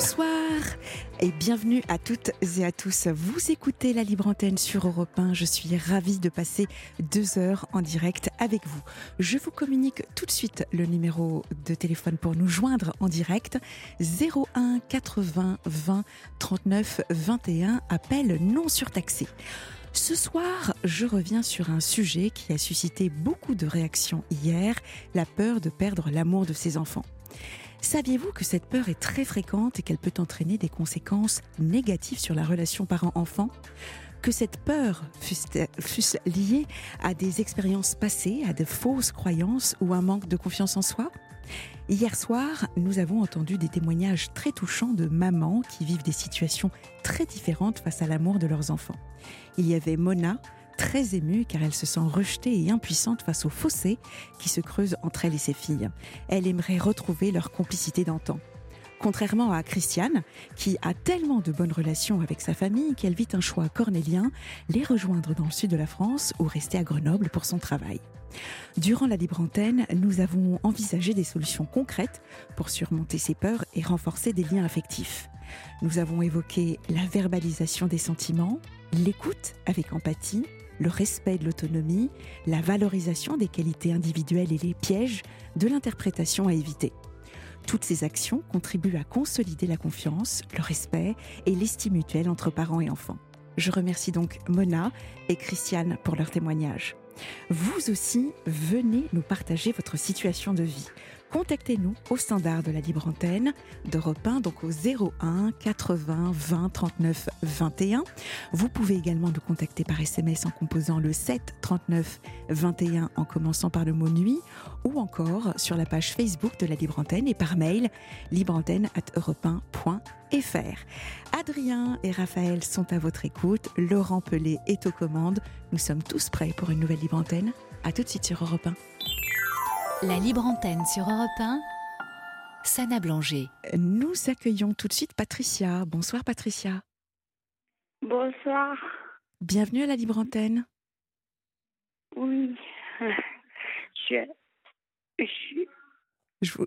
Bonsoir et bienvenue à toutes et à tous. Vous écoutez la Libre Antenne sur Europe 1. Je suis ravie de passer deux heures en direct avec vous. Je vous communique tout de suite le numéro de téléphone pour nous joindre en direct 01 80 20 39 21. Appel non surtaxé. Ce soir, je reviens sur un sujet qui a suscité beaucoup de réactions hier, la peur de perdre l'amour de ses enfants. Saviez-vous que cette peur est très fréquente et qu'elle peut entraîner des conséquences négatives sur la relation parent-enfant? Que cette peur fût liée à des expériences passées, à de fausses croyances ou un manque de confiance en soi? Hier soir, nous avons entendu des témoignages très touchants de mamans qui vivent des situations très différentes face à l'amour de leurs enfants. Il y avait Mona, très émue car elle se sent rejetée et impuissante face au fossé qui se creuse entre elle et ses filles. Elle aimerait retrouver leur complicité d'antan. Contrairement à Christiane, qui a tellement de bonnes relations avec sa famille qu'elle vit un choix cornélien, les rejoindre dans le sud de la France ou rester à Grenoble pour son travail. Durant la libre antenne, nous avons envisagé des solutions concrètes pour surmonter ces peurs et renforcer des liens affectifs. Nous avons évoqué la verbalisation des sentiments, l'écoute avec empathie, le respect de l'autonomie, la valorisation des qualités individuelles et les pièges de l'interprétation à éviter. Toutes ces actions contribuent à consolider la confiance, le respect et l'estime mutuelle entre parents et enfants. Je remercie donc Mona et Christiane pour leur témoignage. Vous aussi, venez nous partager votre situation de vie contactez-nous au standard de la libre antenne d'Europe 1, donc au 01 80 20 39 21. Vous pouvez également nous contacter par SMS en composant le 7 39 21 en commençant par le mot nuit ou encore sur la page Facebook de la libre antenne et par mail libreantenne@europe1.fr. Adrien et Raphaël sont à votre écoute, Laurent Pelé est aux commandes. Nous sommes tous prêts pour une nouvelle libre antenne. À tout de suite sur Europe 1. La libre antenne sur Europe 1, Sana Blanger. Nous accueillons tout de suite Patricia. Bonsoir Patricia. Bonsoir. Bienvenue à la libre antenne. Oui. Je,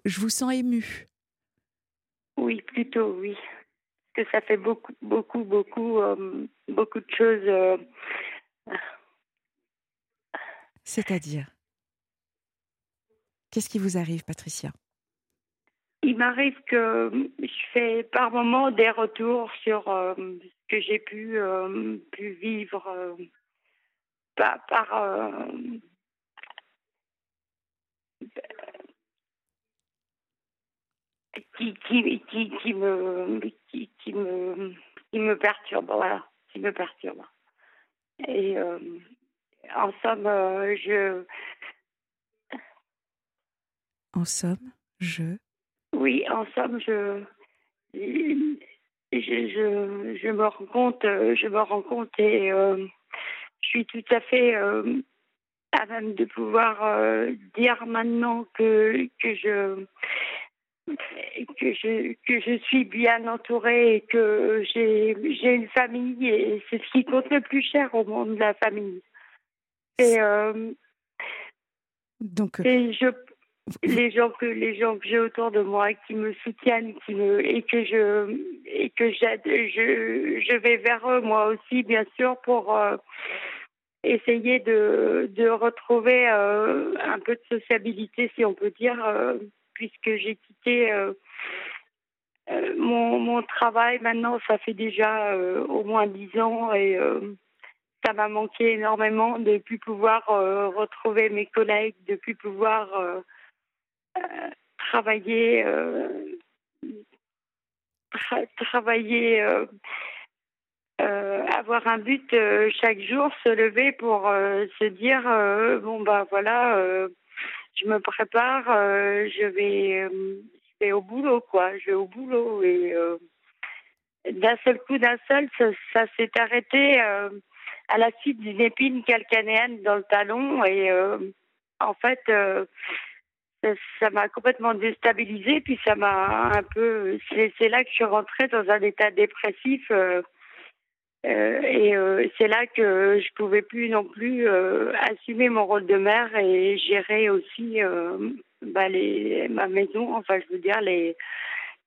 je... vous sens émue. Oui, plutôt, oui. Parce que ça fait beaucoup, beaucoup, beaucoup, euh, beaucoup de choses. Euh, C'est-à-dire? Qu'est-ce qui vous arrive, Patricia? Il m'arrive que je fais par moments des retours sur euh, ce que j'ai pu, euh, vivre euh, par, par qui, me qui me qui me perturbe voilà qui me perturbe. Et en somme je en somme, je. Oui, en somme, je. Je, je, je me rends compte, je me rends compte et euh, je suis tout à fait euh, à même de pouvoir euh, dire maintenant que, que je que je que je suis bien entourée et que j'ai j'ai une famille et c'est ce qui compte le plus cher au monde la famille et donc et je les gens que les gens que j'ai autour de moi qui me soutiennent qui me et que je et que j'aide je je vais vers eux moi aussi bien sûr pour euh, essayer de de retrouver euh, un peu de sociabilité si on peut dire euh, puisque j'ai quitté mon mon travail. Maintenant ça fait déjà au moins dix ans et ça m'a manqué énormément de plus pouvoir retrouver mes collègues de plus pouvoir travailler, euh, travailler, euh, euh, avoir un but chaque jour, se lever pour se dire bon bah voilà, je me prépare, je vais, je vais au boulot quoi, je vais au boulot et d'un seul coup, d'un seul, ça, ça s'est arrêté à la suite d'une épine calcanéenne dans le talon et en fait ça m'a complètement déstabilisée, puis ça m'a un peu. C'est là que je suis rentrée dans un état dépressif. Euh, euh, et euh, c'est là que je pouvais plus non plus assumer mon rôle de mère et gérer aussi bah, les, ma maison, enfin je veux dire les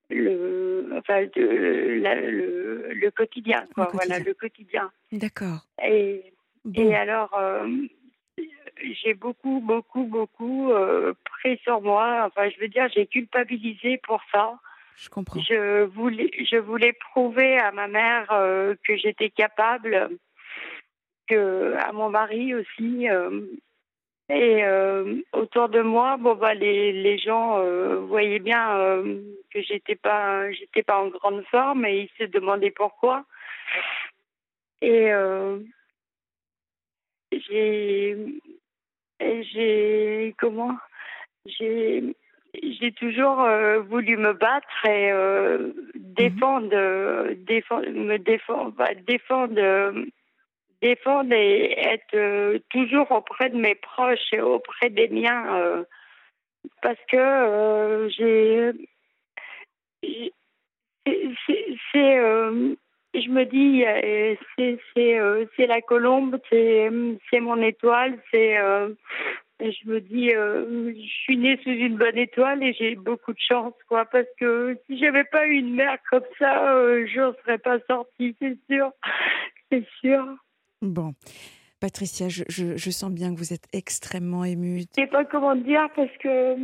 le, enfin, le, le, quotidien, quoi. Voilà, le quotidien. D'accord. Et, et alors, euh, j'ai beaucoup, beaucoup, beaucoup euh, pris sur moi. Enfin, je veux dire, j'ai culpabilisé pour ça. Je comprends. Je voulais, je voulais prouver à ma mère euh, que j'étais capable, que à mon mari aussi. Et euh, autour de moi, bon bah les, les gens euh, voyaient bien euh, que j'étais pas j'étais pas en grande forme et ils se demandaient pourquoi. Et j'ai j'ai comment? J'ai j'ai toujours voulu me battre et mhm. défendre, défendre me défendre bah, défendre défendre et être euh, toujours auprès de mes proches et auprès des miens euh, parce que euh, j'ai c'est je me dis c'est c'est c'est la colombe c'est mon étoile c'est je me dis je suis née sous une bonne étoile et j'ai beaucoup de chance quoi parce que si j'avais pas eu une mère comme ça je n'en serais pas sortie c'est sûr c'est sûr Bon. Patricia, je, sens bien que vous êtes extrêmement émue. Je ne sais pas comment dire parce que.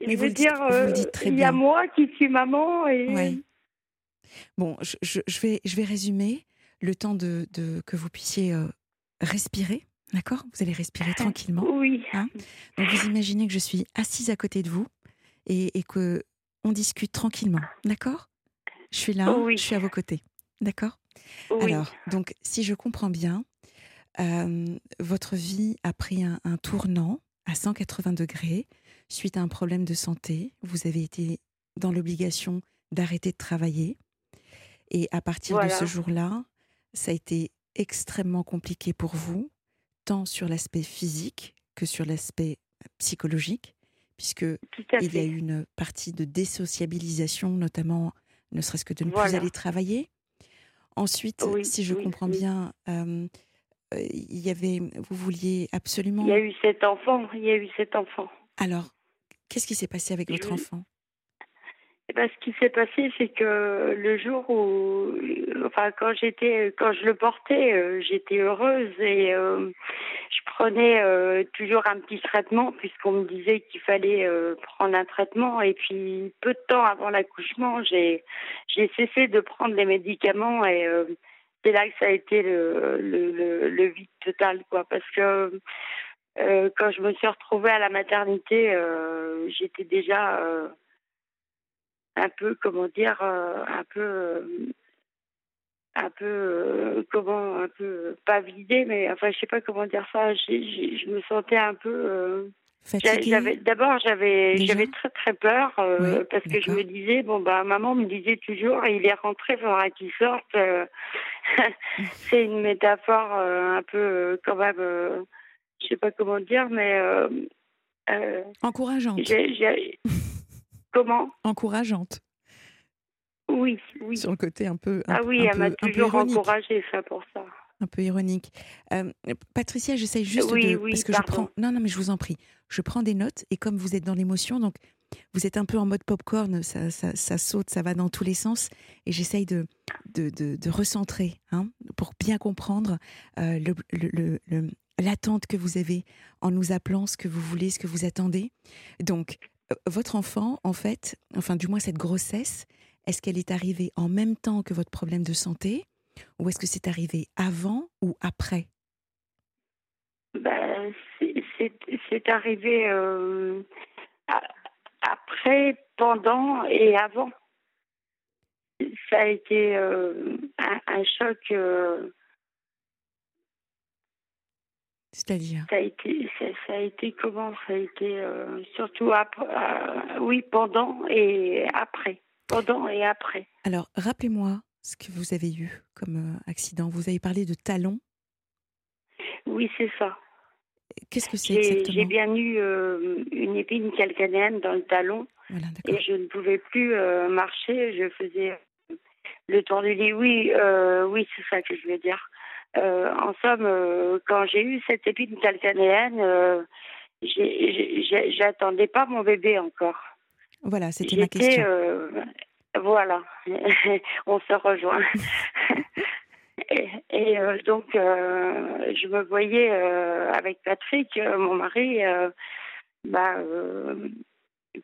je veux dire, euh, il y a moi qui suis maman et. Bon, je, vais, je vais résumer le temps de, que vous puissiez euh, respirer. D'accord? Vous allez respirer tranquillement. Oui. Hein? Donc vous imaginez que je suis assise à côté de vous et, et que on discute tranquillement. D'accord? Je suis là, je suis à vos côtés. D'accord? Alors, donc, si je comprends bien, euh, votre vie a pris un, tournant à 180 degrés suite à un problème de santé. Vous avez été dans l'obligation d'arrêter de travailler. Et à partir de ce jour-là, ça a été extrêmement compliqué pour vous, tant sur l'aspect physique que sur l'aspect psychologique, puisque il y a eu une partie de désociabilisation, notamment ne serait-ce que de ne plus aller travailler. Ensuite, si je comprends bien, euh, il y avait, vous vouliez absolument. Il y a eu cet enfant. Il y a eu cet enfant. Alors, qu'est-ce qui s'est passé avec votre enfant? Eh ben, ce qui s'est passé, c'est que le jour où, enfin, quand j'étais, quand je le portais, euh, j'étais heureuse et euh, je prenais euh, toujours un petit traitement puisqu'on me disait qu'il fallait prendre un traitement. Et puis, peu de temps avant l'accouchement, j'ai, j'ai cessé de prendre les médicaments et c'est là que ça a été le, le, le, vide total, quoi, parce que quand je me suis retrouvée à la maternité, j'étais déjà un peu, comment dire, euh, un peu, euh, un peu, euh, comment, un peu, pas vidé, mais enfin, je sais pas comment dire ça. je me sentais un peu. D'abord j'avais j'avais très très peur parce que je me disais bon bah maman me disait toujours il est rentré faudra qu'il sorte c'est une métaphore un peu quand même je sais pas comment dire mais encourageante Comment? Encourageante. Oui, oui. Sur le côté un peu. ah oui, elle m'a toujours encouragée, ça, pour ça. Un peu ironique. Euh, Patricia, j'essaye juste de. parce que je prends. Non, non, mais je vous en prie. Je prends des notes et comme vous êtes dans l'émotion, donc vous êtes un peu en mode popcorn, ça, ça, ça saute, ça va dans tous les sens. Et j'essaye de, de, de, recentrer hein, pour bien comprendre euh, le, le, l'attente que vous avez en nous appelant, ce que vous voulez, ce que vous attendez. Donc, votre enfant, en fait, enfin du moins cette grossesse, est-ce qu'elle est arrivée en même temps que votre problème de santé ou est-ce que c'est arrivé avant ou après? Ben, C'est arrivé euh, après, pendant et avant. Ça a été euh, un, choc c'est-à-dire ça a été, ça, a été comment? Ça a été euh, surtout après, euh, oui, pendant et après. Pendant et après. Alors, rappelez-moi ce que vous avez eu comme euh, accident. Vous avez parlé de talon Oui, c'est ça. Qu'est-ce que c'est exactement? J'ai bien eu une épine calcanéenne dans le talon. et je ne pouvais plus marcher. Je faisais le tour du lit. Oui, oui, c'est ça que je veux dire. Euh, en somme, euh, quand j'ai eu cette épine calcanéenne, euh, j'attendais pas mon bébé encore. Voilà, c'était ma question. voilà, on se rejoint. et, donc, je me voyais avec Patrick, mon mari, bah,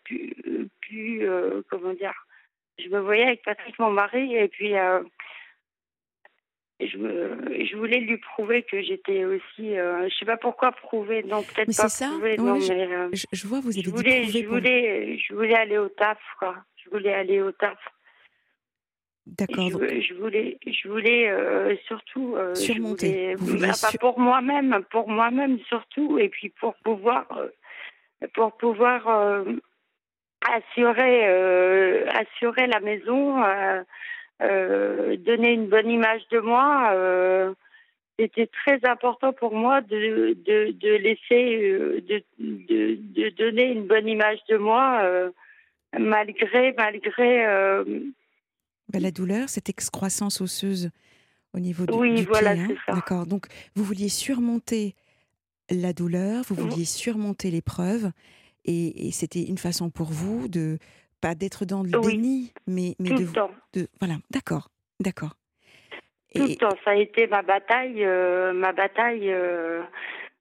plus, plus comment dire, je me voyais avec Patrick, mon mari, et puis je, je voulais lui prouver que j'étais aussi. Euh, je sais pas pourquoi prouver, non peut-être pas ça. prouver, non je, mais. Euh, je, vois, vous avez je voulais, dit je voulais, je voulais aller au taf, quoi. Je voulais aller au taf. D'accord. Je, je, voulais, je voulais euh, surtout euh, surmonter. Je voulais, bah, pour moi-même, pour moi-même surtout, et puis pour pouvoir, euh, pour pouvoir assurer, assurer la maison. Euh, donner une bonne image de moi. Euh, c'était très important pour moi de, de, de laisser, euh, de, de, de, donner une bonne image de moi, malgré, malgré. Ben, la douleur, cette excroissance osseuse au niveau du, oui, voilà, pied. Hein. D'accord. Donc, vous vouliez surmonter la douleur, vous vouliez surmonter l'épreuve, et, et c'était une façon pour vous de pas d'être dans le déni, mais, mais Tout de, le temps. de voilà, d'accord, d'accord. Tout le temps, ça a été ma bataille, euh, ma bataille euh,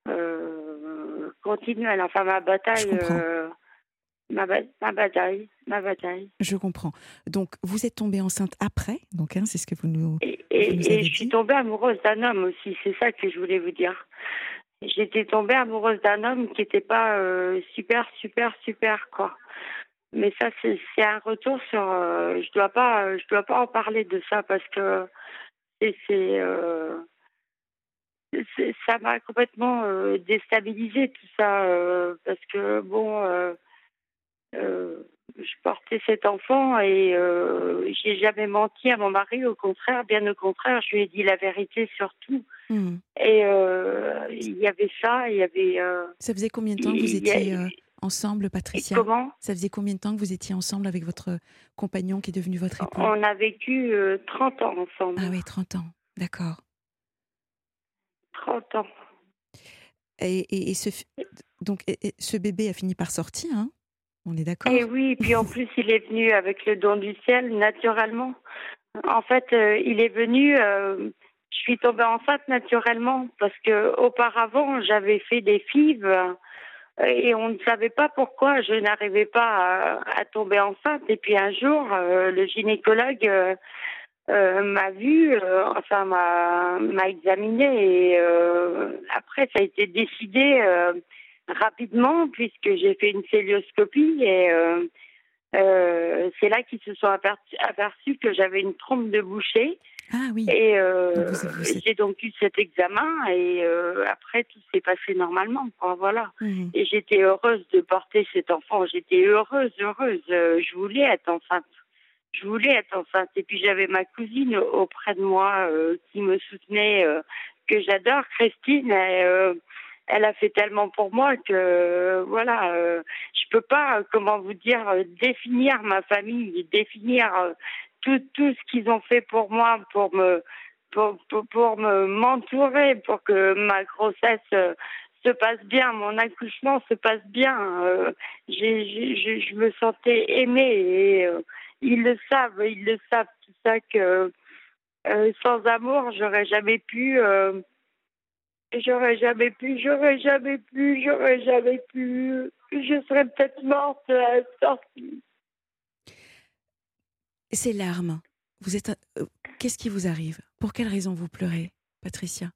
euh, continuelle, enfin ma bataille, euh, ma, ma, bataille, ma bataille. Je comprends. Donc vous êtes tombée enceinte après, donc hein, c'est ce que vous nous. Et, vous je suis tombée amoureuse d'un homme aussi, c'est ça que je voulais vous dire. J'étais tombée amoureuse d'un homme qui n'était pas euh, super, super, super quoi mais ça c'est un retour sur euh, je dois pas je dois pas en parler de ça parce que c'est euh, ça m'a complètement euh, déstabilisé tout ça euh, parce que bon euh, euh, je portais cet enfant et j'ai jamais menti à mon mari au contraire bien au contraire je lui ai dit la vérité surtout Mmh. et il y avait ça il y avait Ça faisait combien de temps que vous étiez euh, ensemble, Patricia comment Ça faisait combien de temps que vous étiez ensemble avec votre compagnon qui est devenu votre époux? On a vécu euh, 30 ans ensemble Ah oui, 30 ans, d'accord. 30 ans Et, et, et ce, donc, et- et ce bébé a fini par sortir, hein? On est d'accord? Et oui, puis en plus, il est venu avec le don du ciel, naturellement. En fait, euh, il est venu. euh, je suis tombée enceinte naturellement parce que auparavant, j'avais fait des fives et on ne savait pas pourquoi je n'arrivais pas à, tomber enceinte. Et puis un jour, euh, le gynécologue euh, euh, m'a vu, enfin m'a examiné et après, ça a été décidé. rapidement puisque j'ai fait une célioscopie et c'est là qu'ils se sont aperçus, que j'avais une trompe de boucher Ah oui. et euh, êtes- j'ai donc eu cet examen et euh, après tout s'est passé normalement quoi, voilà. Mhm. et j'étais heureuse de porter cet enfant. J'étais heureuse heureuse. Euh, je voulais être enceinte. Je voulais être enceinte. Et puis j'avais ma cousine auprès de moi euh, qui me soutenait euh, que j'adore Christine. Et, euh, elle a fait tellement pour moi que euh, voilà euh, je peux pas euh, comment vous dire définir ma famille définir euh, tout tout ce qu'ils ont fait pour moi pour me pour pour, pour me m'entourer pour que ma grossesse euh, se passe bien mon accouchement se passe bien euh, j'ai j'ai- je, me sentais aimée et euh, ils le savent ils le savent tout ça que sans amour j'aurais jamais pu J'aurais jamais pu, j'aurais jamais pu, j'aurais jamais pu. Je serais peut-être morte à la sortie. Ces larmes, vous êtes. euh, Qu'est-ce qui vous arrive? Pour quelle raison vous pleurez, Patricia?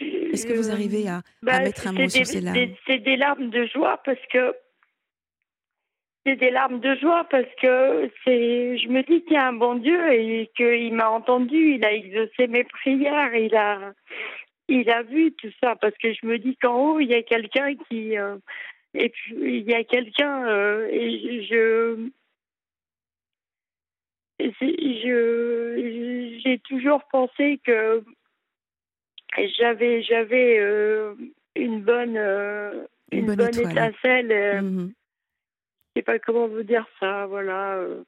Est-ce que vous arrivez à, à Bah, mettre un mot sur ces larmes? C'est des larmes de joie parce que c'est des larmes de joie parce que c'est. Je me dis qu'il y a un bon Dieu et qu'il m'a entendu, il a exaucé mes prières, il a, il a vu tout ça parce que je me dis qu'en haut il y a quelqu'un qui, euh, et puis il y a quelqu'un euh, et je. Je j'ai toujours pensé que j'avais j'avais euh, une bonne euh, Une une, bonne étincelle. euh, Mhm. Je sais pas comment vous dire ça, voilà. euh.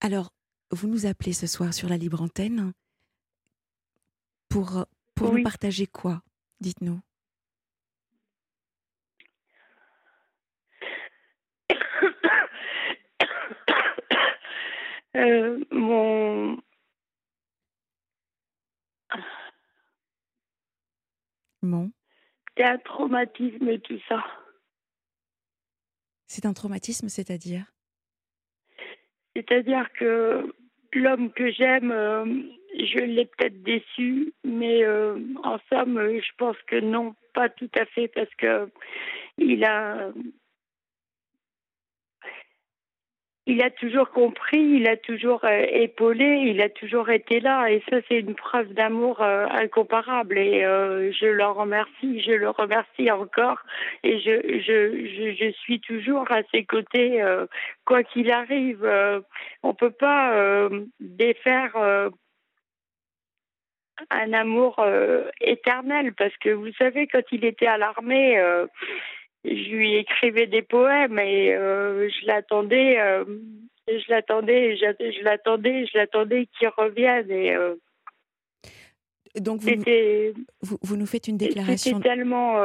Alors, vous nous appelez ce soir sur la libre antenne pour, pour nous partager quoi Dites-nous? Euh, mon. Mon C'est un traumatisme et tout ça. C'est un traumatisme, c'est-à-dire? C'est-à-dire que l'homme que j'aime, euh, je l'ai peut-être déçu, mais euh, en somme, je pense que non, pas tout à fait, parce que il a il a toujours compris, il a toujours euh, épaulé, il a toujours été là. Et ça, c'est une preuve d'amour euh, incomparable. Et euh, je le remercie, je le remercie encore. Et je, je, je, je suis toujours à ses côtés, quoi qu'il arrive. on peut pas défaire un amour éternel parce que vous savez, quand il était à l'armée, je lui écrivais des poèmes et euh, je l'attendais, euh, je l'attendais, je, l'attendais, je l'attendais qu'il revienne. Et, euh, Donc vous, vous, vous, nous faites une déclaration. C'est tellement,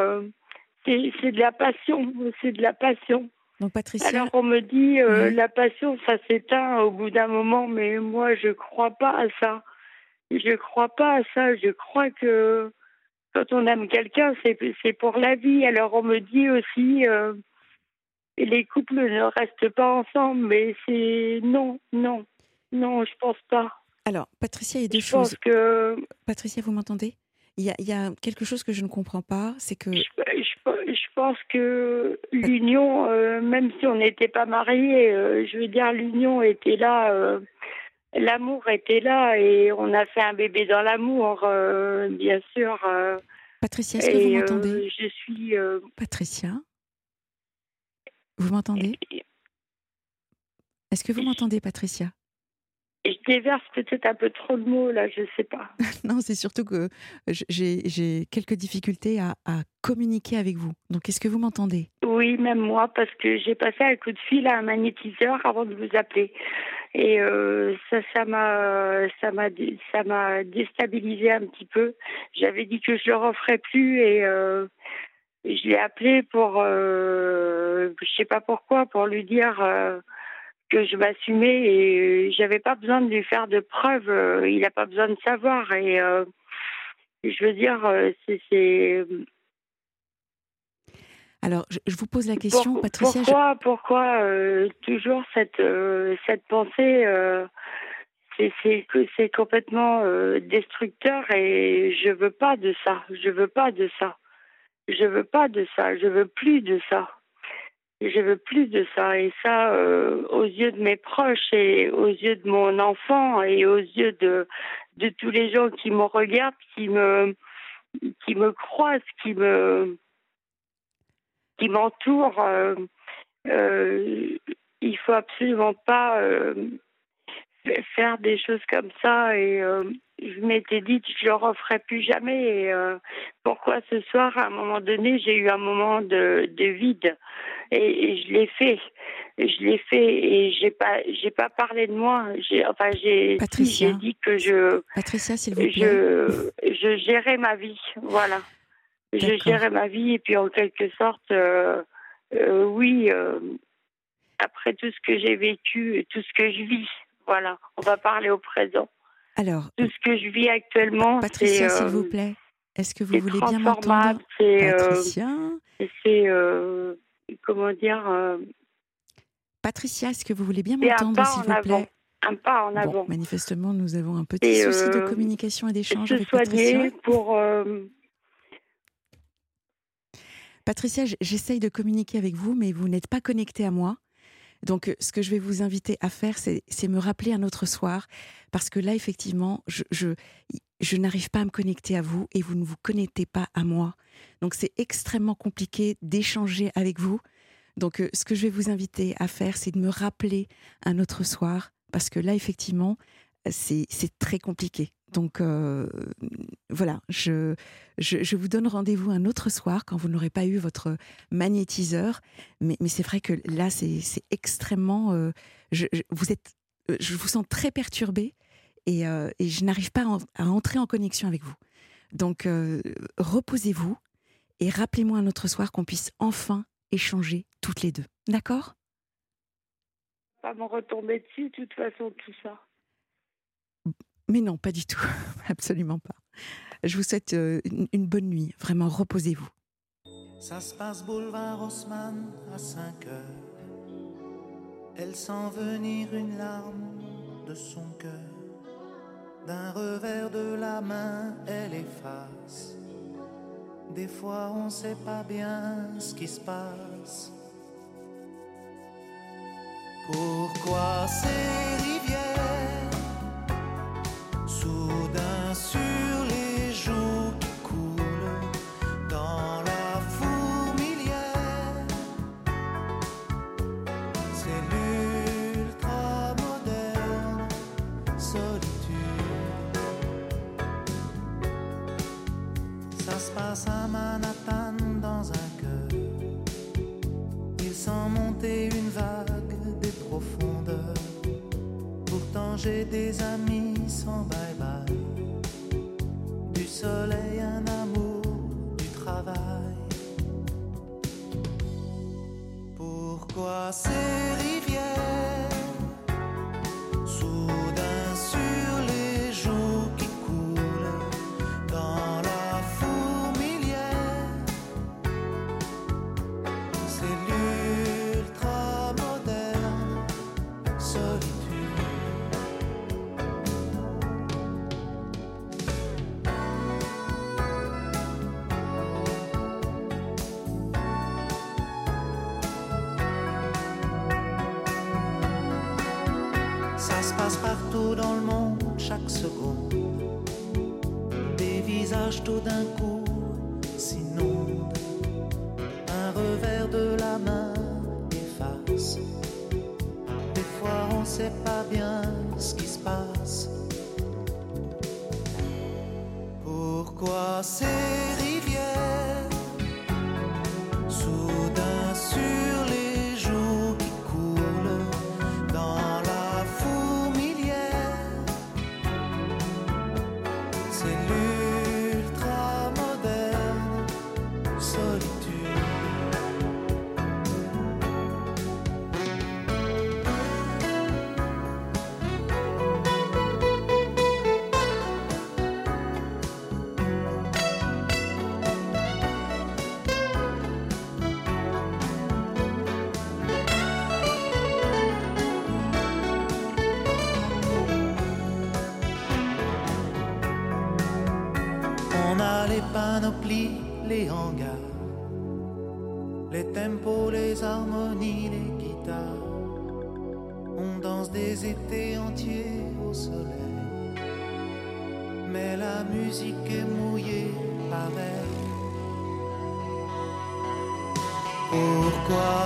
c'est de la passion, c'est de la passion. Donc Patricia. Alors on me dit la passion, ça s'éteint au bout d'un moment, mais moi je crois pas à ça. Je crois pas à ça. Je crois que quand on aime quelqu'un, c'est pour la vie. Alors on me dit aussi, euh, les couples ne restent pas ensemble, mais c'est non, non, non, je pense pas. Alors, Patricia, il y a deux je choses. Pense que... Patricia, vous m'entendez? Il y, a, il y, a, quelque chose que je ne comprends pas, c'est que... Je, je, pense que l'union, euh, même si on n'était pas mariés, euh, je veux dire, l'union était là l'amour était là et on a fait un bébé dans l'amour, euh, bien sûr. Euh. Patricia, est-ce que vous m'entendez euh, Je suis. Patricia? Vous m'entendez? Est-ce que vous m'entendez, Patricia? Je déverse peut-être un peu trop de mots là, je ne sais pas. non, c'est surtout que j'ai quelques difficultés à, à, communiquer avec vous. Donc, est-ce que vous m'entendez? Oui, même moi, parce que j'ai passé un coup de fil à un magnétiseur avant de vous appeler. Et euh, ça, ça m'a, ça m'a, ça m'a déstabilisé un petit peu. J'avais dit que je le referais plus et euh, je l'ai appelé pour, euh, je sais pas pourquoi, pour lui dire euh, que je m'assumais et j'avais pas besoin de lui faire de preuves. Euh, il n'a pas besoin de savoir. Et euh, je veux dire, euh, c'est. Alors, je, vous pose la question, Patricia. Pourquoi, pourquoi toujours cette cette pensée C'est que c'est complètement destructeur et je veux pas de ça. Je veux pas de ça. Je veux pas de ça. Je veux plus de ça je veux plus de ça. Et ça, euh, aux yeux de mes proches et aux yeux de mon enfant et aux yeux de, de tous les gens qui me regardent, qui me, qui me croisent, qui me, qui m'entourent, euh, euh, il faut absolument pas faire des choses comme ça et je m'étais dit que je le referais plus jamais. Et, euh, pourquoi ce soir, à un moment donné, j'ai eu un moment de, de vide et, je l'ai fait. Je l'ai fait et j'ai pas, j'ai pas parlé de moi. J'ai, enfin, j'ai, j'ai dit que je, Patricia, s'il vous plaît, je, je gérais ma vie. Voilà, je gérais ma vie et puis en quelque sorte, euh, euh, oui. après tout ce que j'ai vécu, tout ce que je vis, voilà, on va parler au présent. Alors, tout ce que je vis actuellement, Patricia, s'il vous euh, plaît, est-ce que vous voulez bien m'entendre euh, Patricia C'est euh, comment dire Patricia, est-ce que vous voulez bien m'entendre, s'il vous plaît un pas en avant. manifestement, nous avons un petit souci de communication et d'échange avec Patricia. pour. Patricia, j'essaye de communiquer avec vous, mais vous n'êtes pas connectée à moi. Donc, euh, ce que je vais vous inviter à faire, c'est me rappeler un autre soir, parce que là, effectivement, je, je, n'arrive pas à me connecter à vous et vous ne vous connectez pas à moi. Donc, c'est extrêmement compliqué d'échanger avec vous. Donc, euh, ce que je vais vous inviter à faire, c'est de me rappeler un autre soir, parce que là, effectivement, c'est très compliqué. Donc euh, voilà, je, je, vous donne rendez-vous un autre soir quand vous n'aurez pas eu votre magnétiseur. Mais, mais c'est vrai que là, c'est extrêmement... Euh, je, vous êtes, euh, je vous sens très perturbé et, et je n'arrive pas à, entrer en connexion avec vous. Donc reposez-vous et rappelez-moi un autre soir qu'on puisse enfin échanger toutes les deux. D'accord? Pas me retomber dessus, de toute façon, tout ça. Mais non, pas du tout. Absolument pas. Je vous souhaite euh, une, bonne nuit. Vraiment, reposez-vous. Ça se passe boulevard Haussmann à 5 heures. Elle sent venir une larme de son cœur. D'un revers de la main, elle efface. Des fois, on sait pas bien ce qui se passe. Pourquoi ces rivières, soudain sur les joues qui coulent dans la fourmilière, c'est l'ultra moderne solitude. Ça se passe à Manhattan dans un cœur. Il sent monter une vague des profondeurs. Pourtant j'ai des amis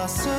Pourquoi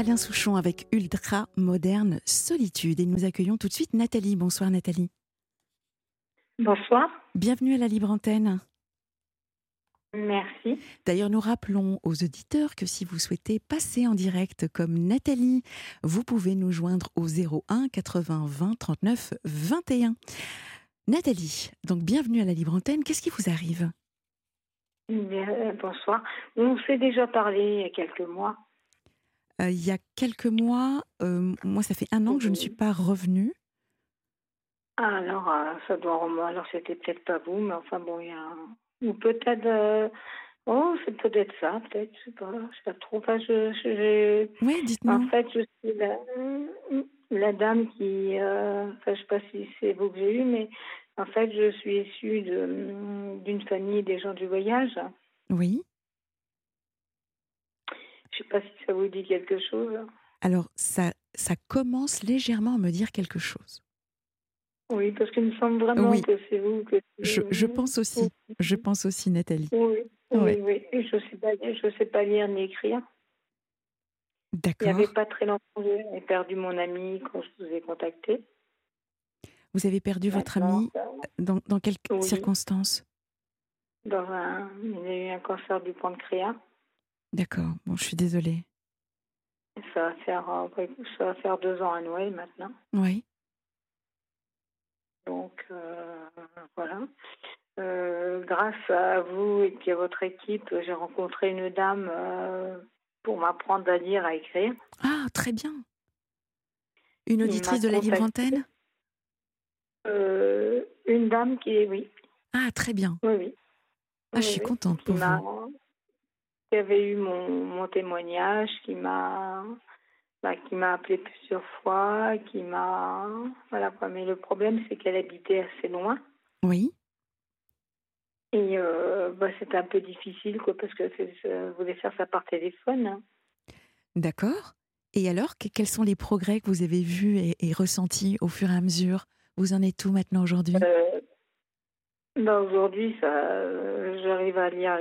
Alain Souchon avec Ultra Moderne Solitude. Et nous accueillons tout de suite Nathalie. Bonsoir Nathalie. Bonsoir. Bienvenue à la Libre Antenne. Merci. D'ailleurs, nous rappelons aux auditeurs que si vous souhaitez passer en direct comme Nathalie, vous pouvez nous joindre au 01 80 20 39 21. Nathalie, donc bienvenue à la Libre Antenne. Qu'est-ce qui vous arrive? Bien, euh, bonsoir. On s'est déjà parlé il y a quelques mois. Euh, Il y a quelques mois, euh, moi ça fait un an que je ne suis pas revenue. Ah, alors, euh, ça doit remonter. Alors, c'était peut-être pas vous, mais enfin, bon, il y a. Ou peut-être. Oh, c'est peut-être ça, peut-être, je sais pas, je sais pas trop. Enfin, je, je- je- Oui, dites-nous. En fait, je suis la, la dame qui. euh, Enfin, je sais pas si c'est vous que j'ai eu, mais en fait, je suis issue de- d'une famille des gens du voyage. Oui. Je sais pas si ça vous dit quelque chose. Alors, ça ça commence légèrement à me dire quelque chose. Oui, parce qu'il me semble vraiment Oui. que c'est vous. Que Je, je pense aussi, je pense aussi, Nathalie. Oui, oui, Ouais. oui. Et je ne sais, pas- je sais pas lire ni écrire. Il n'y D'accord. avait pas très longtemps, j'ai perdu mon ami quand je vous ai contacté. Vous avez perdu votre ami dans, dans quelles Oui. circonstances? Dans un, il a eu un cancer du pancréas. D'accord, bon, je suis désolée. Ça va faire, euh, ça va faire deux ans à Noël maintenant. Oui, Donc euh, voilà. Euh, grâce à vous et puis à votre équipe, j'ai rencontré une dame euh, pour m'apprendre à lire, à écrire. Ah, très bien. Une auditrice de la libre antenne? Euh, une dame qui est, oui, Ah, très bien. oui, oui. Ah, je suis oui. contente pour vous. Qui avait eu mon, mon témoignage, qui m'a bah, qui m'a appelé plusieurs fois, qui m'a voilà quoi. Mais le problème c'est qu'elle habitait assez loin Oui, et euh, bah, c'était un peu difficile quoi parce que je voulais faire ça par téléphone. hein. d'accord. Et alors, que- quels sont les progrès que vous avez vus et, et ressentis au fur et à mesure? Vous en êtes où maintenant aujourd'hui? Euh, bah, aujourd'hui ça euh, j'arrive à lire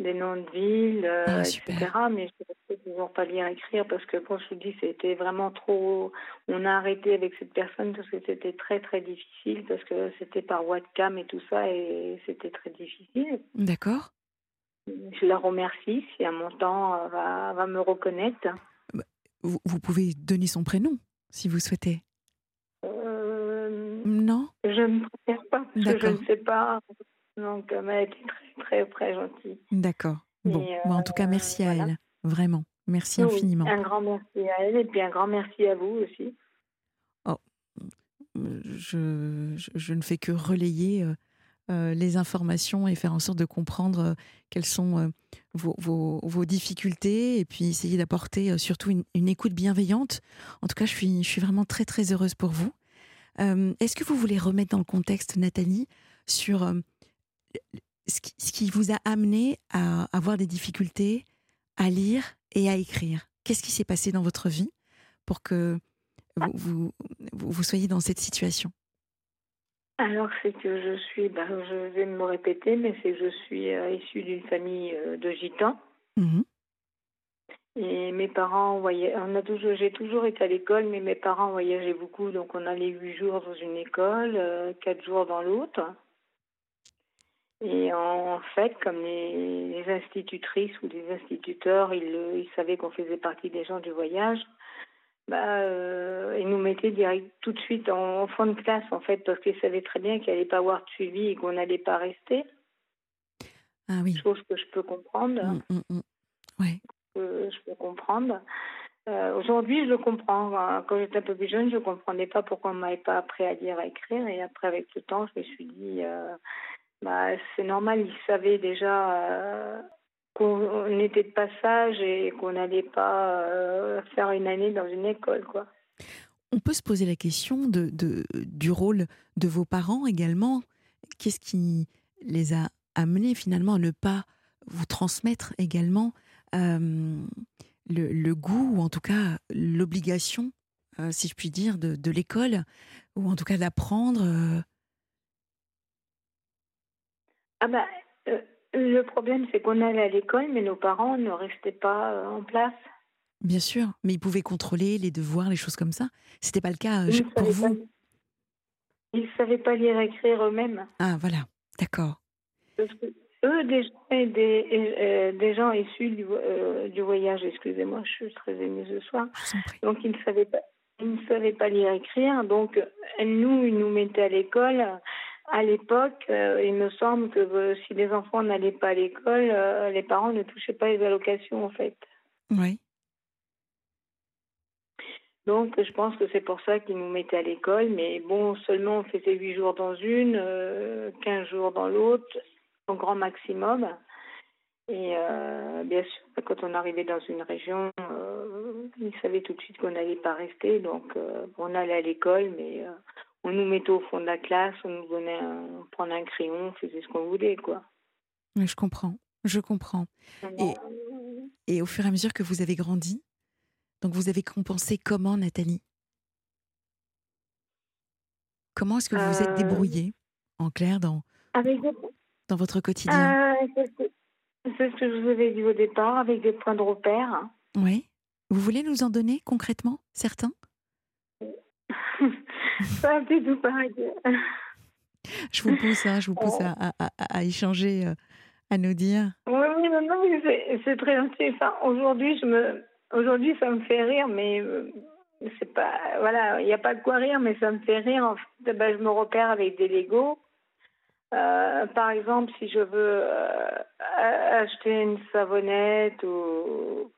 les noms de villes, euh, Ah, etc. Mais je ne sais toujours pas lire écrire parce que quand je vous dis c'était vraiment trop. On a arrêté avec cette personne parce que c'était très très difficile parce que c'était par webcam et tout ça et c'était très difficile. D'accord. Je la remercie si à mon temps euh, va, va me reconnaître. Vous, vous pouvez donner son prénom si vous souhaitez. Euh, Non? je ne préfère pas parce que je ne sais pas. Donc elle était très très très gentille. D'accord. Bon, Bon, en tout cas, euh, merci à voilà. elle. Vraiment. Merci Oui, infiniment. Un grand merci à elle et puis un grand merci à vous aussi. je, je- je ne fais que relayer euh, euh, les informations et faire en sorte de comprendre quelles sont vos, vos- vos difficultés et puis essayer d'apporter surtout une, une écoute bienveillante. En tout cas, je suis, je suis vraiment très très heureuse pour vous. Est-ce que vous voulez remettre dans le contexte, Nathalie, sur ce, qui, ce qui vous a amené à avoir des difficultés à lire et à écrire? Qu'est-ce qui s'est passé dans votre vie pour que vous, vous, soyez dans cette situation? Alors, c'est que je suis, ben, je vais me répéter, mais c'est que je suis euh, issue d'une famille euh, de gitans. Mhm. Et mes parents voyaient, on a toujours, j'ai toujours été à l'école, mais mes parents voyageaient beaucoup, donc on allait huit jours dans une école, euh, quatre jours dans l'autre. Et en fait, comme les, les institutrices ou les instituteurs, ils, le- ils savaient qu'on faisait partie des gens du voyage, bah, euh, ils nous mettaient direct, tout de suite en, en fond de classe, en fait, parce qu'ils savaient très bien qu'il n'allait pas avoir de suivi et qu'on n'allait pas rester, Ah oui. chose que je peux comprendre. Mm, mm, mm. Ouais. que je peux comprendre. Euh, Aujourd'hui, je le comprends. Hein, Quand j'étais un peu plus jeune, je ne comprenais pas pourquoi on ne m'avait pas appris à lire et à écrire. Et après, avec le temps, je me suis dit, euh, bah, c'est normal, ils savaient déjà euh, qu'on était de passage et qu'on n'allait pas euh, faire une année dans une école. quoi. On peut se poser la question de, du rôle de vos parents également. Qu'est-ce qui les a amenés finalement à ne pas vous transmettre également euh, le, goût ou en tout cas l'obligation, si je puis dire, de, l'école ou en tout cas d'apprendre Ah bah, euh, le problème, c'est qu'on allait à l'école, mais nos parents ne restaient pas euh, en place. Bien sûr, mais ils pouvaient contrôler les devoirs, les choses comme ça. C'était pas le cas euh, Ils pour savaient vous. pas- Ils ne savaient pas lire et écrire eux-mêmes. Ah voilà, d'accord. Eux, des, gens- des, euh, des gens issus du, euh, du voyage, excusez-moi, je suis très émue ce soir, donc ils ne savaient pas, ils ne savaient pas lire et écrire, donc nous, ils nous mettaient à l'école. À l'époque, euh, il me semble que euh, si les enfants n'allaient pas à l'école, euh, les parents ne touchaient pas les allocations en fait. Oui, Donc, je pense que c'est pour ça qu'ils nous mettaient à l'école. Mais bon, seulement on faisait huit jours dans une, euh, 15 jours dans l'autre, au grand maximum. Et bien sûr, quand on arrivait dans une région, ils savaient tout de suite qu'on n'allait pas rester. Donc, on allait à l'école, mais on nous mettait au fond de la classe, on nous donnait un, prendre un crayon, on faisait ce qu'on voulait, quoi. Je comprends. Je comprends. Et- Et au fur et à mesure que vous avez grandi Donc vous avez compensé comment, Nathalie? Comment est-ce que vous vous êtes Euh, débrouillée, en clair, dans, Avec des... dans votre quotidien? Euh, c'est ce que je vous avais dit au départ, avec des points de repère. Oui. Vous voulez nous en donner concrètement certains? Pas du tout pareil. Je vous pousse, hein, je vous pousse à, à- à- à échanger, euh, à nous dire. Oui, oui, non, non, c'est- très gentil. Enfin, aujourd'hui, je me, aujourd'hui, ça me fait rire, mais euh, c'est pas, voilà, il n'y a pas de quoi rire, mais ça me fait rire. En fait, ben, je me repère avec des Legos. Euh, par exemple, si je veux euh, acheter une savonnette ou,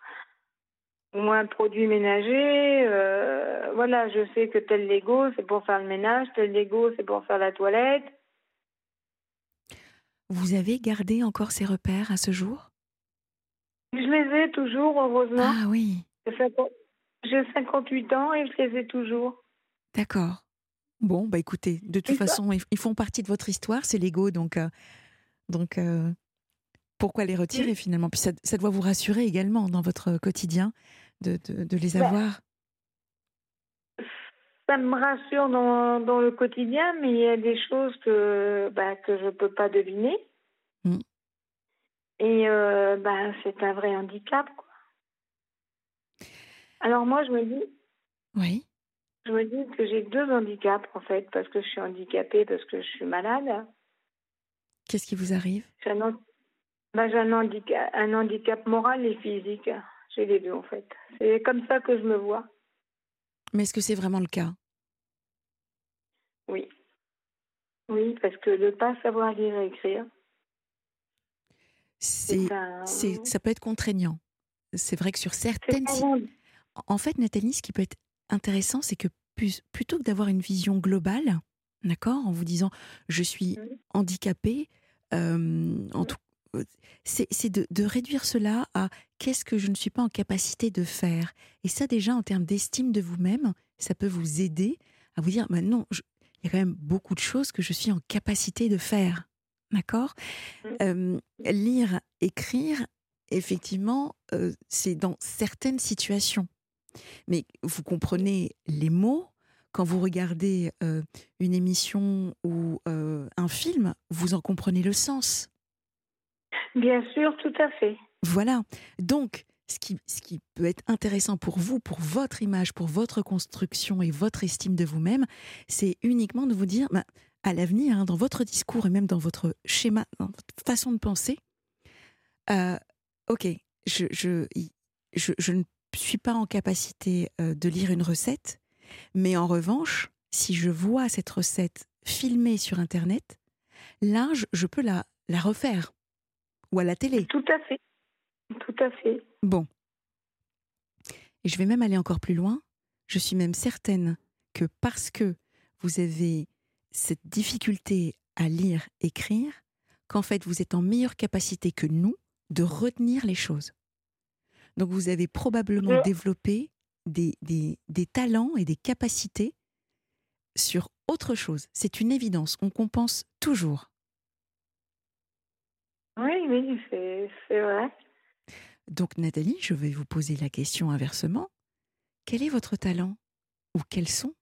ou un produit ménager, euh, voilà, je sais que tel Lego, c'est pour faire le ménage, tel Lego, c'est pour faire la toilette. Vous avez gardé encore ces repères à ce jour? Je les ai toujours, heureusement. Ah oui, J'ai 50 J'ai 58 ans et je les ai toujours. d'accord. Bon, bah écoutez, de toute façon, ils, font partie de votre histoire, c'est Lego, donc, euh, donc euh, pourquoi les retirer finalement? Puis ça, ça doit vous rassurer également dans votre quotidien de, de- de les Bah, avoir? Ça me rassure dans, dans le quotidien, mais il y a des choses que, bah, que je ne peux pas deviner. Mm. Et euh, bah, c'est un vrai handicap. Quoi. Alors moi, je me dis, Oui, je me dis que j'ai deux handicaps en fait, parce que je suis handicapée, parce que je suis malade. qu'est-ce qui vous arrive? J'ai un, bah, un handicap, un handicap moral et physique. J'ai les deux en fait. C'est comme ça que je me vois. Mais est-ce que c'est vraiment le cas? Oui. Oui, parce que ne pas savoir lire et écrire, c'est, c'est un... ça peut être contraignant. C'est vrai que sur certaines... En fait, Nathalie, ce qui peut être intéressant, c'est que plus- plutôt que d'avoir une vision globale, d'accord, en vous disant je suis handicapée, euh, en tout- c'est c'est de, de réduire cela à qu'est-ce que je ne suis pas en capacité de faire. Et ça, déjà, en termes d'estime de vous-même, ça peut vous aider à vous dire bah non, je- il y a quand même beaucoup de choses que je suis en capacité de faire. D'accord? Euh, Lire, écrire, effectivement, euh, c'est dans certaines situations. Mais vous comprenez les mots. Quand vous regardez euh, une émission ou euh, un film, vous en comprenez le sens. Bien sûr, tout à fait. Voilà. Donc, ce qui, ce qui peut être intéressant pour vous, pour votre image, pour votre construction et votre estime de vous-même, c'est uniquement de vous dire, bah, à l'avenir, hein, dans votre discours et même dans votre schéma, dans votre façon de penser, euh, ok, je, je, je, je ne suis pas en capacité euh, de lire une recette, mais en revanche, si je vois cette recette filmée sur Internet, là, je, je peux la, la refaire. Ou à la télé. Tout à fait. Tout à fait. Bon. Et je vais même aller encore plus loin. Je suis même certaine que parce que vous avez cette difficulté à lire, écrire, qu'en fait vous êtes en meilleure capacité que nous de retenir les choses. Donc vous avez probablement Je- développé des, des, des talents et des capacités sur autre chose. C'est une évidence. On compense toujours. Oui, oui, c'est vrai. Donc Nathalie, je vais vous poser la question inversement. Quel est votre talent Ou quelles sont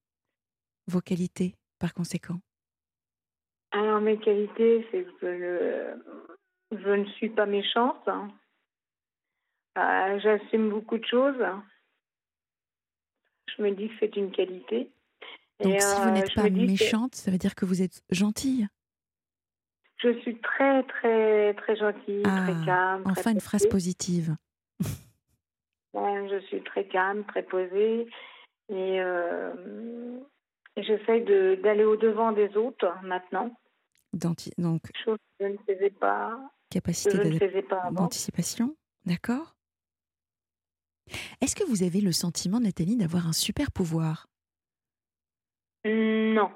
vos qualités par conséquent? Alors, mes qualités, c'est que je, je ne suis pas méchante. hein. Euh, J'assume beaucoup de choses. Je me dis que c'est une qualité. Donc Et, si vous euh, n'êtes pas que méchante, ça veut dire que vous êtes gentille? Je suis très, très, très gentille, Ah, très calme. très Enfin une phrase positive. Je suis très calme, très posée. Et, euh, de- d'aller au-devant des autres maintenant. Donc Chose que je ne faisais pas, capacité d'anticipation, d'accord? Est-ce que vous avez le sentiment, Nathalie, d'avoir un super pouvoir? Non,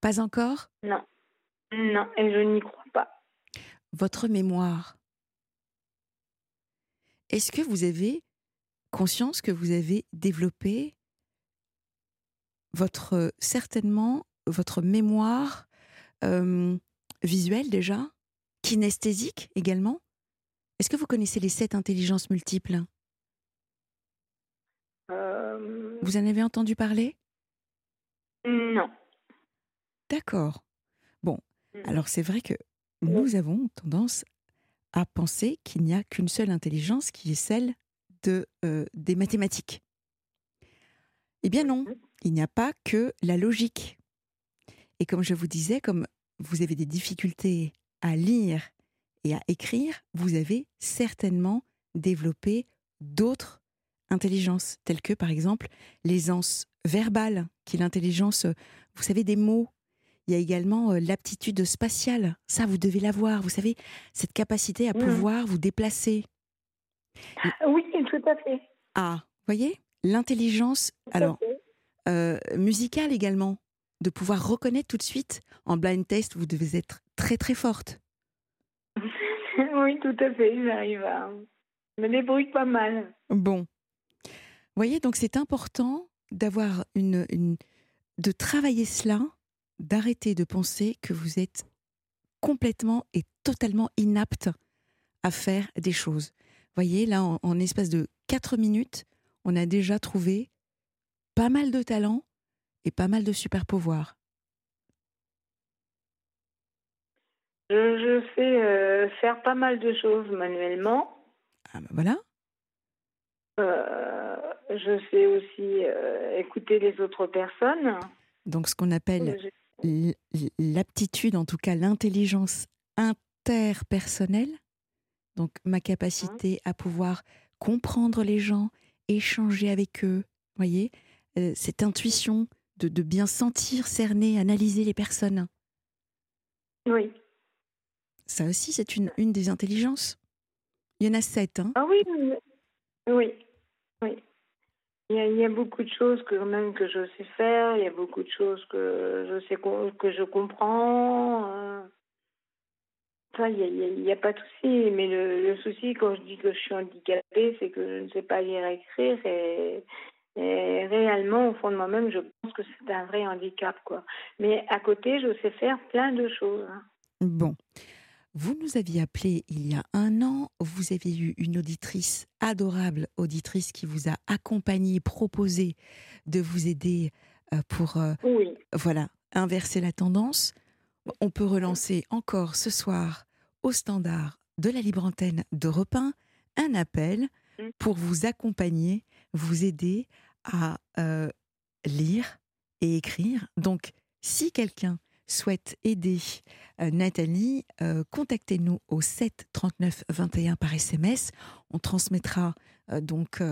Pas encore? Non, non. Et je n'y crois pas. Votre mémoire. Est-ce que vous avez conscience que vous avez développé votre certainement votre mémoire euh, visuelle déjà, kinesthésique également? Est-ce que vous connaissez les sept intelligences multiples? Euh, Vous en avez entendu parler? Non. D'accord. Mm. alors c'est vrai que nous avons tendance à penser qu'il n'y a qu'une seule intelligence qui est celle de, euh, des mathématiques. Eh bien non, il n'y a pas que la logique. Et comme je vous disais, comme vous avez des difficultés à lire et à écrire, vous avez certainement développé d'autres intelligences, telles que par exemple l'aisance verbale, qui est l'intelligence, euh, vous savez, des mots. Il y a également euh, l'aptitude spatiale. Ça, vous devez l'avoir. Vous savez, cette capacité à Mm. pouvoir vous déplacer. Oui, tout à fait. Ah, voyez L'intelligence, alors, euh, musicale également, de pouvoir reconnaître tout de suite. En blind test, vous devez être très très forte. oui, tout à fait. J'arrive à me débrouiller pas mal. Bon. voyez, donc c'est important d'avoir une, une- de travailler cela, d'arrêter de penser que vous êtes complètement et totalement inapte à faire des choses. voyez, là, en, en espace de 4 minutes, on a déjà trouvé pas mal de talents et pas mal de super pouvoirs. Je, je sais euh, faire pas mal de choses manuellement. Ah ben voilà. Euh, je sais aussi euh, écouter les autres personnes. Donc ce qu'on appelle l'aptitude, en tout cas l'intelligence interpersonnelle, donc ma capacité à pouvoir comprendre les gens, échanger avec eux, voyez, euh, cette intuition de, de bien sentir, cerner, analyser les personnes. Oui. Ça aussi, c'est une, une des intelligences. Il y en a sept, hein Ah oui, oui, oui. Il y, a, beaucoup de choses que même que je sais faire. Il y a beaucoup de choses que je sais que je comprends. Enfin, il n'y a pas de souci. Mais le, le souci quand je dis que je suis handicapée, c'est que je ne sais pas lire et écrire. Et, et réellement, au fond de moi-même, je pense que c'est un vrai handicap, quoi. Mais à côté, je sais faire plein de choses. hein. Bon. Vous nous aviez appelé il y a un an, vous avez eu une auditrice, adorable auditrice, qui vous a accompagné, proposé de vous aider euh, pour, euh, Oui. voilà, inverser la tendance. On peut relancer encore ce soir au standard de la libre antenne d'Europe 1 un appel Mm. pour vous accompagner, vous aider à euh, lire et écrire. Donc, si quelqu'un souhaite aider euh, Nathalie, euh, contactez-nous au 7 39 21 par SMS. On transmettra euh, donc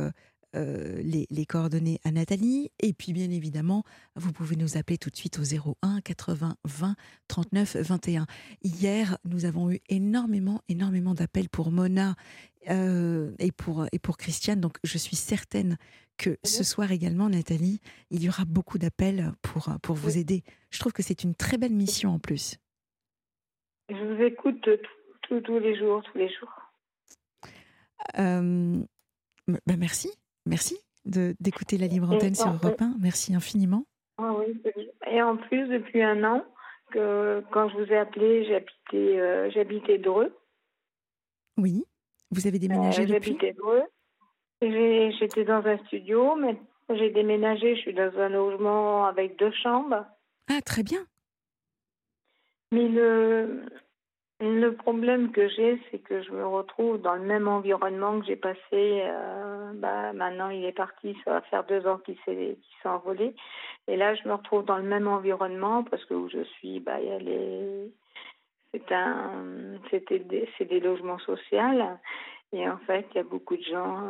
euh, les, les coordonnées à Nathalie. Et puis, bien évidemment, vous pouvez nous appeler tout de suite au 01 80 20 39 21. Hier, nous avons eu énormément, énormément d'appels pour Mona euh, et, pour, et pour Christiane. Donc, je suis certaine que ce soir également, Nathalie, il y aura beaucoup d'appels pour, pour vous aider. Je trouve que c'est une très belle mission en plus. Je vous écoute tout- tout- tous les jours, tous les jours. Euh, bah merci, merci de- d'écouter la libre antenne sur Europe 1. Merci infiniment. Ah oui. Et en plus, depuis un an, que quand je vous ai appelé, j'habitais euh, j'habitais Dreux. Oui, vous avez déménagé Euh, depuis? J'habitais Dreux. J'étais dans un studio, mais j'ai déménagé. Je suis dans un logement avec deux chambres. Ah, très bien. Mais le, le problème que j'ai, c'est que je me retrouve dans le même environnement que j'ai passé. euh, bah, maintenant, il est parti, ça va faire deux ans qu'il s'est s'est envolé. Et là, je me retrouve dans le même environnement parce que où je suis, bah, il y a les. C'est un, c'était des, des logements sociaux. Et en fait, il y a beaucoup de gens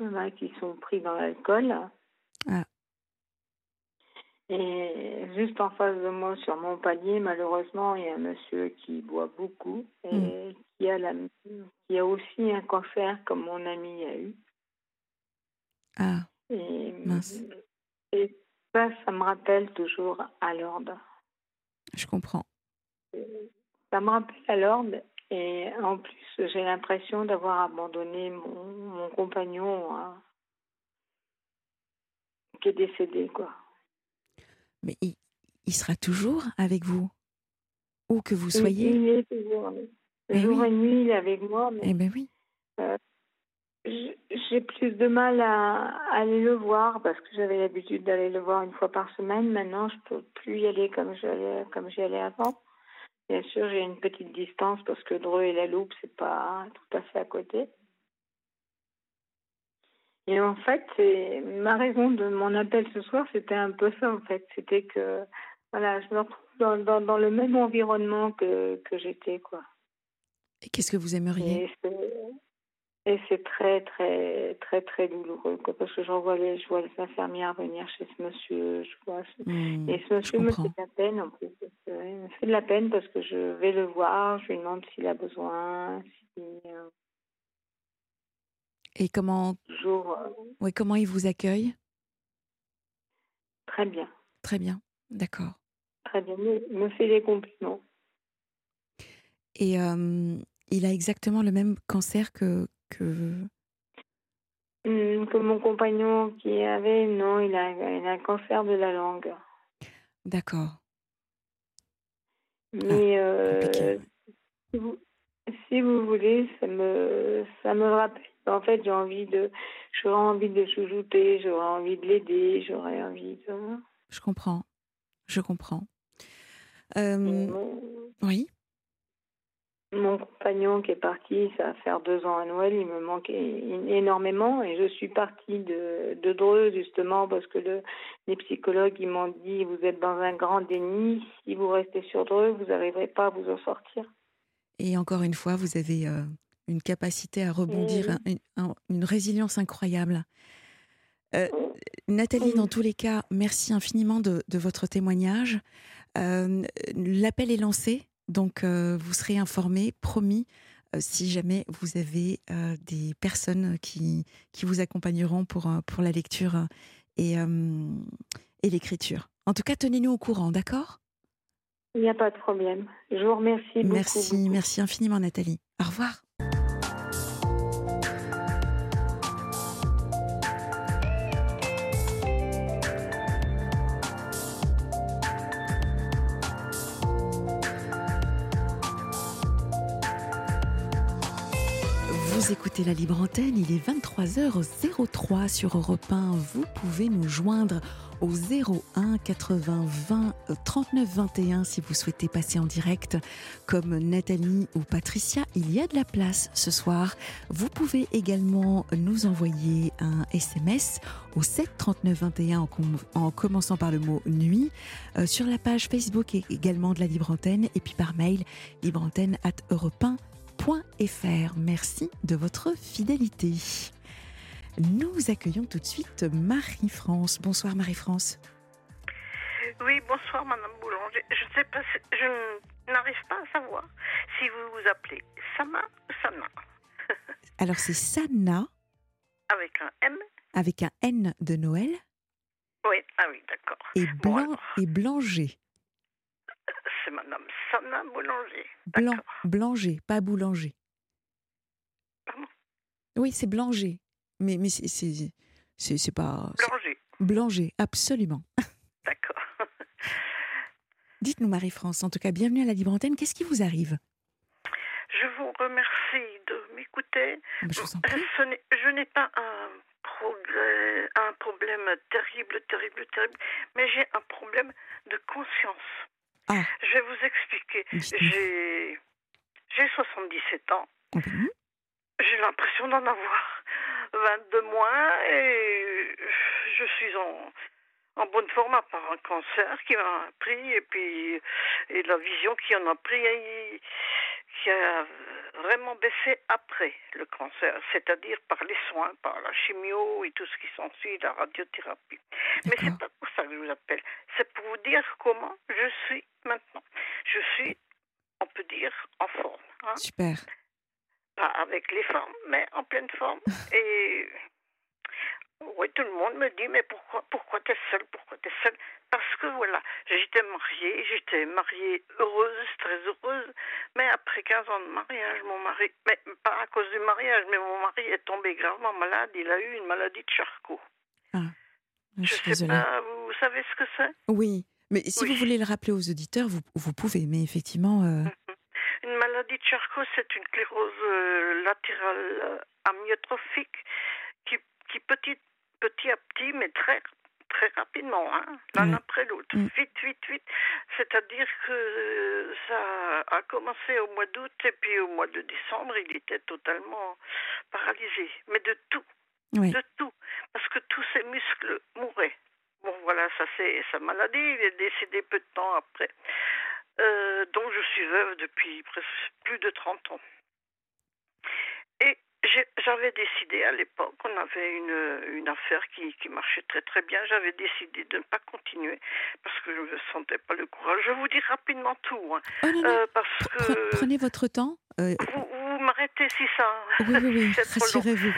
euh, bah, qui sont pris dans l'alcool. Et juste en face de moi, sur mon palier, malheureusement, il y a un monsieur qui boit beaucoup et qui, a la, qui a aussi un cancer comme mon ami a eu. Ah, Et, Mince. et ça, ça me rappelle toujours à l'ordre. je comprends. Ça me rappelle à l'ordre et en plus, j'ai l'impression d'avoir abandonné mon, mon compagnon hein, qui est décédé, quoi. Mais il, il sera toujours avec vous, où que vous soyez. Il est toujours. Eh jour oui. et nuit, il est avec moi, mais Eh ben oui. j'ai plus de mal à, aller le voir parce que j'avais l'habitude d'aller le voir une fois par semaine. Maintenant, je peux plus y aller comme j'allais comme j'y allais avant. Bien sûr, j'ai une petite distance parce que Dreux et la Loupe, c'est pas tout à fait à côté. Et en fait, c'est ma raison de mon appel ce soir, c'était un peu ça en fait. C'était que voilà, je me retrouve dans, dans, le même environnement que, que j'étais quoi. Et qu'est-ce que vous aimeriez? Et c'est très, très, très, très douloureux, parce que j'en vois les, je vois les infirmières venir chez ce monsieur, je vois. Mmh, et ce monsieur me fait de la peine, en plus. Il me fait de la peine parce que je vais le voir, je lui demande s'il a besoin, euh, Et comment, toujours, euh, oui, comment il vous accueille Très bien. Très bien, d'accord. Très bien, il me fait des compliments. Et euh, il a exactement le même cancer que, que... Hmm, que mon compagnon qui avait, non, il a, il a un cancer de la langue. D'accord. Mais ah, euh, si, vous, si, vous, voulez, ça me, ça me rappelle. En fait, j'ai envie de, j'aurais envie de chouchouter, j'aurais envie de l'aider, j'aurais envie de. Je comprends, je comprends. Euh, oui. Mon compagnon qui est parti, ça va faire deux ans à Noël, il me manquait énormément et je suis partie de, de Dreux justement parce que le, les psychologues ils m'ont dit vous êtes dans un grand déni, si vous restez sur Dreux, vous n'arriverez pas à vous en sortir. Et encore une fois, vous avez euh, une capacité à rebondir, une, résilience incroyable. Euh, Nathalie, dans tous les cas, merci infiniment de, de votre témoignage. Euh, l'appel est lancé. Donc, euh, vous serez informé, promis, si jamais vous avez des personnes qui, qui vous accompagneront pour, pour la lecture et, et l'écriture. En tout cas, tenez-nous au courant, d'accord? Il n'y a pas de problème. Je vous remercie beaucoup. Merci, merci infiniment, Nathalie. Au revoir. Écoutez la libre antenne, il est 23h03 sur Europe 1. Vous pouvez nous joindre au 01 80 20 39 21 si vous souhaitez passer en direct comme Nathalie ou Patricia. Il y a de la place ce soir. Vous pouvez également nous envoyer un SMS au 7 39 21 en, commençant par le mot nuit euh, sur la page Facebook également de la libre antenne et puis par mail libreantenne at europe 1 fr. Merci de votre fidélité. Nous accueillons tout de suite Marie-France. Bonsoir Marie-France. Oui, bonsoir Madame Boulanger. Je ne sais pas, je n'arrive pas à savoir si vous vous appelez Sama ou Sana. Alors c'est Sana. Avec un M. Avec un N de Noël. Oui, ah oui, d'accord. Et, blanc, et Blanger. C'est Madame Sana Boulanger. Blanc, Blanger, pas Boulanger. Pardon? Oui, c'est Blanger. Mais, mais c'est pas. Blanger. Blanger, absolument. D'accord. Dites-nous, Marie-France, en tout cas, bienvenue à la Libre Antenne. Qu'est-ce qui vous arrive? Je vous remercie de m'écouter. Ah, je, je n'ai pas un, un problème terrible, terrible, terrible, mais j'ai un problème de conscience. Ah. Je vais vous expliquer. J'ai, j'ai 77 ans. J'ai l'impression d'en avoir 22 mois et je suis en, en bonne forme à part un cancer qui m'a pris et puis et la vision qui en a pris qui a vraiment baissé après le cancer, c'est-à-dire par les soins, par la chimio et tout ce qui s'ensuit, la radiothérapie. Mais c'est pas pour ça que je vous appelle. C'est pour vous dire comment je suis maintenant. Je suis, on peut dire, en forme. Hein. Super. Pas avec les formes, mais en pleine forme. et oui, tout le monde me dit, mais pourquoi, pourquoi t'es seule, pourquoi t'es seule? Parce que voilà, j'étais mariée, j'étais mariée heureuse, très heureuse, mais après 15 ans de mariage, mon mari, mais pas à cause du mariage, mais mon mari est tombé gravement malade, il a eu une maladie de Charcot. Ah, je, suis sais pas, vous savez ce que c'est? Oui, mais si vous voulez le rappeler aux auditeurs, vous, vous pouvez, mais effectivement... Euh, une maladie de Charcot, c'est une sclérose euh, latérale amyotrophique qui, qui petit, petit à petit, mais très très rapidement, hein, l'un après l'autre, mm. vite, vite, vite. C'est-à-dire que ça a commencé au mois d'août et puis au mois de décembre, il était totalement paralysé, mais de tout, de tout, parce que tous ses muscles mouraient. Bon, voilà, ça c'est sa maladie. Il est décédé peu de temps après. Euh, donc je suis veuve depuis plus de 30 ans. Et j'avais décidé à l'époque, on avait une, une affaire qui, qui, marchait très très bien, j'avais décidé de ne pas continuer parce que je ne sentais pas le courage. Je vais vous dire rapidement tout. Hein. Oh euh, parce que Prenez votre temps. Euh, vous, vous m'arrêtez si ça... Oui, oui, oui, rassurez-vous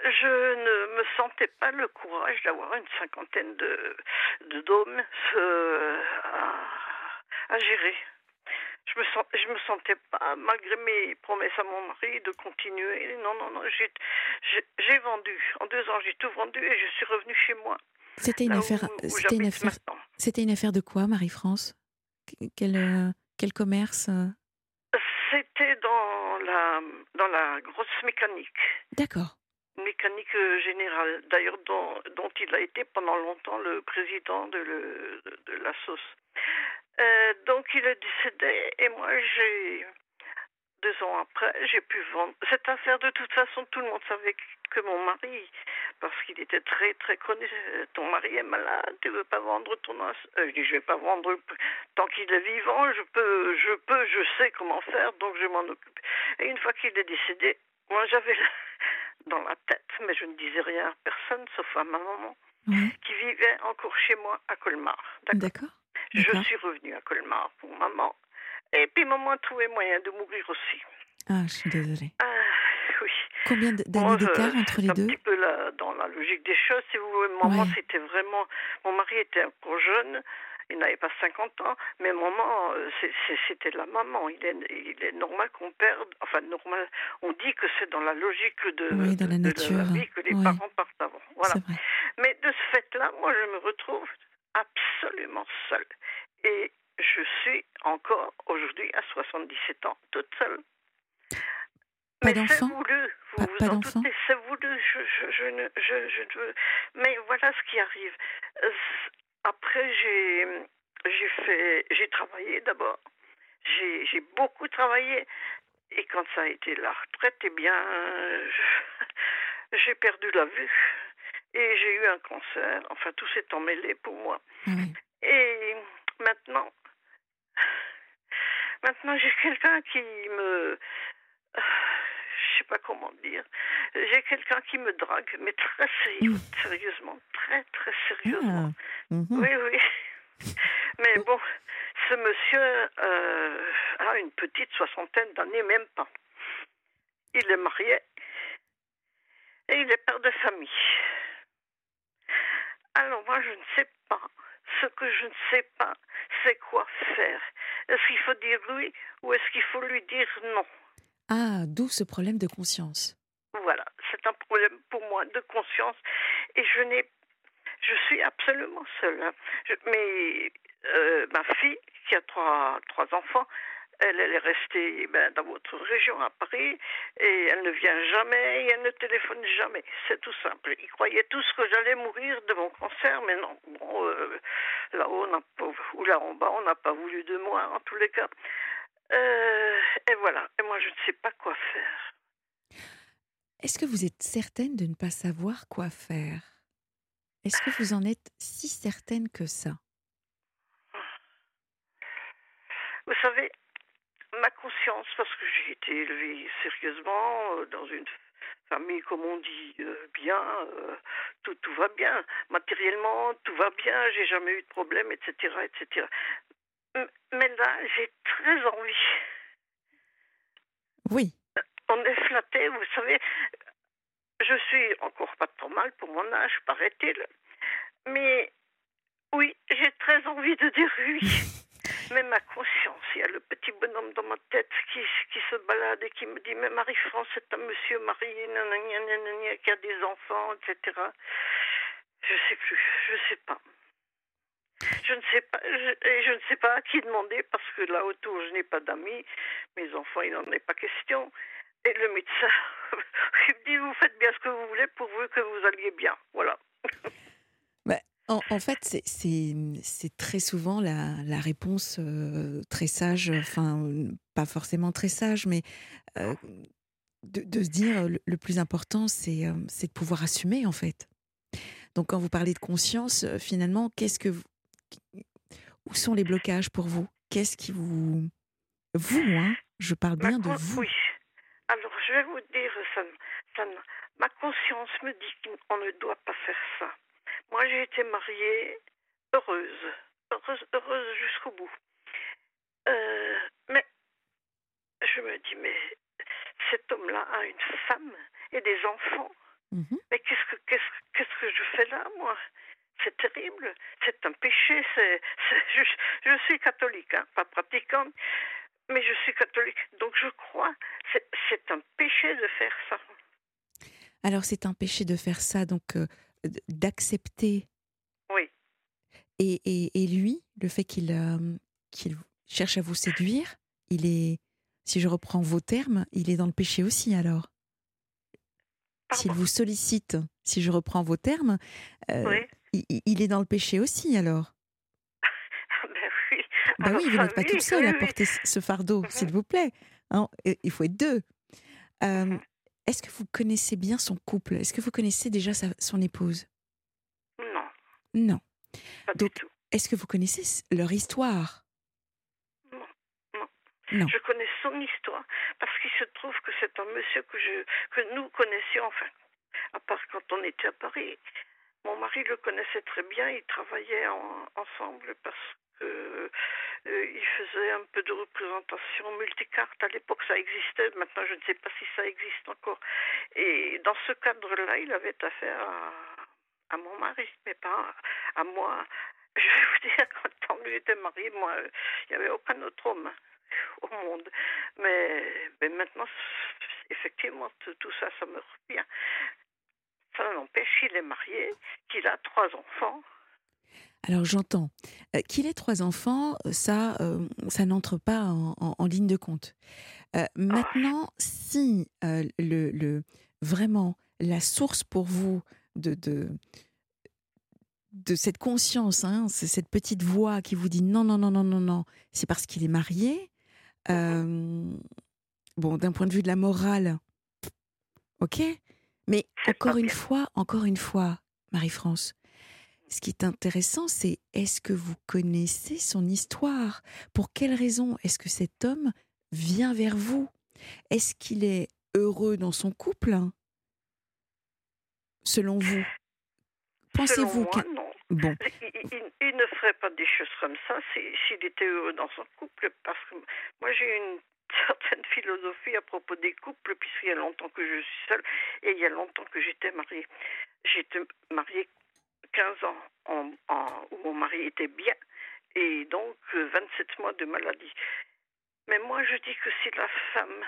je ne me sentais pas le courage d'avoir une cinquantaine de, de dômes euh, à, gérer. Je me, sens, je me sentais pas, malgré mes promesses à mon mari, de continuer. Non, non, non, j'ai vendu. En deux ans, j'ai tout vendu et je suis revenue chez moi. C'était une, affaire, c'était une, affaire, c'était une affaire de quoi, Marie-France? Quel, euh, quel commerce euh? C'était dans la, dans la grosse mécanique. D'accord mécanique euh, générale, d'ailleurs dont, il a été pendant longtemps le président de, le, la sauce. Euh, donc il est décédé et moi j'ai deux ans après j'ai pu vendre cette affaire. De toute façon, tout le monde savait que mon mari, parce qu'il était très très connu, ton mari est malade, tu veux pas vendre ton os. Euh, je dis je vais pas vendre tant qu'il est vivant. Je peux, je peux, je sais comment faire, donc je m'en occupe. Et une fois qu'il est décédé, moi j'avais dans la tête, mais je ne disais rien à personne, sauf à ma maman, qui vivait encore chez moi à Colmar. D'accord. Je suis revenue à Colmar pour maman. Et puis maman a trouvé moyen de mourir aussi. Ah, je suis désolée. Ah, oui. Combien d'années d'écart entre les deux Un petit peu dans la logique des choses. Si vous voulez, maman, c'était vraiment. Mon mari était encore jeune il n'avait pas 50 ans, mais maman, euh, c'était la maman. Il est, il est normal qu'on perde, enfin normal, on dit que c'est dans la logique de, dans la, nature. vie que les parents partent avant. Voilà. Mais de ce fait-là, moi, je me retrouve absolument seule. Et je suis encore aujourd'hui à 77 ans, toute seule. Pas mais c'est voulu, vous pas, vous en c'est voulu, je, je, je, ne, je, je, mais voilà ce qui arrive. J'ai, j'ai fait, j'ai travaillé d'abord. J'ai, j'ai beaucoup travaillé. Et quand ça a été la retraite, eh bien, j'ai perdu la vue. Et j'ai eu un cancer. Enfin, tout s'est emmêlé pour moi. Et maintenant, maintenant, j'ai quelqu'un qui me je sais pas comment dire. J'ai quelqu'un qui me drague, mais très mmh. sérieusement, très très sérieusement. Ah, mmh. Oui, oui. mais bon, ce monsieur euh, a une petite soixantaine d'années, même pas. Il est marié et il est père de famille. Alors moi, je ne sais pas. Ce que je ne sais pas, c'est quoi faire. Est-ce qu'il faut dire oui ou est-ce qu'il faut lui dire non? Ah, d'où ce problème de conscience. Voilà, c'est un problème pour moi de conscience et je n'ai, je suis absolument seule. Hein. mais euh, ma fille qui a trois trois enfants, elle, elle est restée ben, dans votre région à Paris et elle ne vient jamais et elle ne téléphone jamais. C'est tout simple. Ils croyaient tous que j'allais mourir de mon cancer, mais non. Bon, euh, là-haut, ou là en bas, on n'a pas voulu de moi en tous les cas. Euh, et voilà. Et moi, je ne sais pas quoi faire. Est-ce que vous êtes certaine de ne pas savoir quoi faire? Est-ce que vous en êtes si certaine que ça? Vous savez, ma conscience, parce que j'ai été élevée sérieusement euh, dans une famille, comme on dit, euh, bien, tout, tout va bien. Matériellement, tout va bien, j'ai jamais eu de problème, etc., etc. Mais là, j'ai très envie. Oui. On est flatté, vous savez. Je suis encore pas trop mal pour mon âge, paraît-il. Mais oui, j'ai très envie de dire oui. Mais ma conscience, il y a le petit bonhomme dans ma tête qui, qui se balade et qui me dit Mais Marie-France, c'est un monsieur marié, qui a des enfants, etc. Je sais plus, je sais pas. Je ne sais pas, je, je ne sais pas à qui demander parce que là autour je n'ai pas d'amis, mes enfants il n'en est pas question. Et le médecin, il me dit vous faites bien ce que vous voulez pour vous que vous alliez bien, voilà. Bah, en, fait, c'est très souvent la, la réponse euh, très sage, enfin, pas forcément très sage, mais euh, de, de, se dire le, plus important, c'est euh, de pouvoir assumer, en fait. Donc, quand vous parlez de conscience, finalement, qu'est-ce que vous, où sont les blocages pour vous? Qu'est-ce qui vous. Vous, hein Je parle bien de vous. Oui. Je vais vous dire, ça, ma conscience me dit qu'on ne doit pas faire ça. Moi, j'ai été mariée heureuse, heureuse, heureuse jusqu'au bout. Euh, mais je me dis, mais cet homme-là a une femme et des enfants. Mhm. Mais qu'est-ce que, qu'est-ce, qu'est-ce que je fais là, moi? C'est terrible, c'est un péché. C'est, je, suis catholique, hein, pas pratiquante, mais je suis catholique. Donc je crois, c'est, c'est un péché de faire ça. Alors c'est un péché de faire ça, donc euh, d'accepter. Oui. Et, et, et, lui, le fait qu'il, euh, qu'il cherche à vous séduire, il est, si je reprends vos termes, il est dans le péché aussi alors. S'il vous sollicite, si je reprends vos termes, euh, oui il, est dans le péché aussi alors. Ben oui, vous n'êtes pas toute seule à porter ce fardeau, s'il vous plaît. Hein, il faut être deux. Mhm. Est-ce que vous connaissez bien son couple? Est-ce que vous connaissez déjà son épouse? Non. Non. Donc, est-ce que vous connaissez leur histoire? Non. non. Je connais son histoire parce qu'il se trouve que c'est un monsieur que, je, que nous connaissions, enfin, à part quand on était à Paris. Mon mari le connaissait très bien, ils travaillaient ensemble parce que euh, il faisait un peu de représentation multicarte. À l'époque, ça existait. Maintenant, je ne sais pas si ça existe encore. Et dans ce cadre-là, il avait affaire à, mon mari, mais pas à moi. Je vais vous dire, quand lui était marié, moi, il n'y avait aucun autre homme au monde. Mais, mais maintenant, effectivement, tout ça, ça me revient. Ça n'empêche qu'il est marié, qu'il a trois enfants. Alors j'entends. Euh, qu'il ait trois enfants, ça, euh, ça n'entre pas en, ligne de compte. Euh, maintenant, si le, le, vraiment la source pour vous de, de, de cette conscience, hein, c'est cette petite voix qui vous dit non, non, non, non, non, non, c'est parce qu'il est marié. bon, d'un point de vue de la morale, ok, mais encore une fois, encore une fois, Marie-France, ce qui est intéressant, c'est est-ce que vous connaissez son histoire? Pour quelle raison est-ce que cet homme vient vers vous? Est-ce qu'il est heureux dans son couple? Selon vous? Pensez-vous que... Bon. Il, ne ferait pas des choses comme ça s'il était heureux dans son couple, parce que moi j'ai une certaine philosophie à propos des couples, puisqu'il y a longtemps que je suis seule et il y a longtemps que j'étais mariée. J'étais mariée 15 ans où mon mari était bien et donc 27 euh, mois de maladie. Mais moi, je dis que si la femme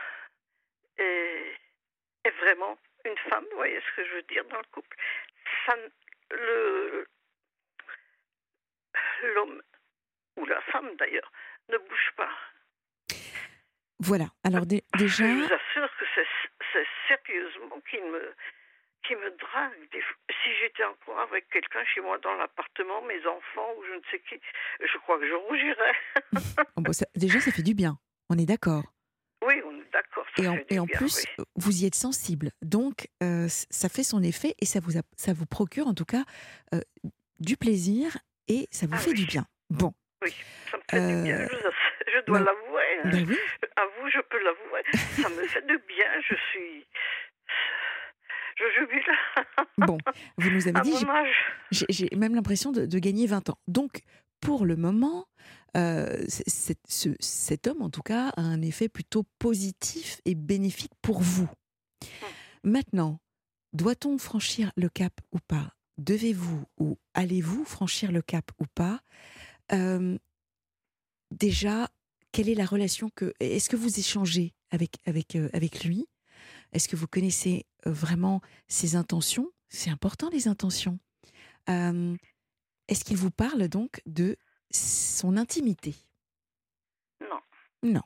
est, est vraiment une femme, vous voyez ce que je veux dire dans le couple, ça, le l'homme ou la femme d'ailleurs ne bouge pas. Voilà. Alors déjà. Je vous assure que c'est sérieusement qui me qui me drague. Si j'étais encore avec quelqu'un chez moi dans l'appartement, mes enfants ou je ne sais qui, je crois que je rougirais. bon, déjà, ça fait du bien. On est d'accord. Oui, on est d'accord. Et, en, et en plus, vous y êtes sensible. Donc, euh, ça fait son effet et ça vous, ça vous procure en tout cas euh, du plaisir et ça vous ah fait du bien. Bon. Oui, ça me fait du bien. Euh, je, dois l'avouer. Hein. Ben oui je peux l'avouer. Ça me fait de bien. Je suis. Je jubile. Bon, vous nous avez dit. J'ai même l'impression de, gagner 20 ans. Donc, pour le moment, euh, cet homme, en tout cas, a un effet plutôt positif et bénéfique pour vous. Hmm. Maintenant, doit-on franchir le cap ou pas? Devez-vous ou allez-vous franchir le cap ou pas? Euh, Déjà, quelle est la relation que est-ce que vous échangez avec avec euh, avec lui? Est-ce que vous connaissez vraiment ses intentions? C'est important les intentions. est-ce qu'il vous parle donc de son intimité? Non. Non.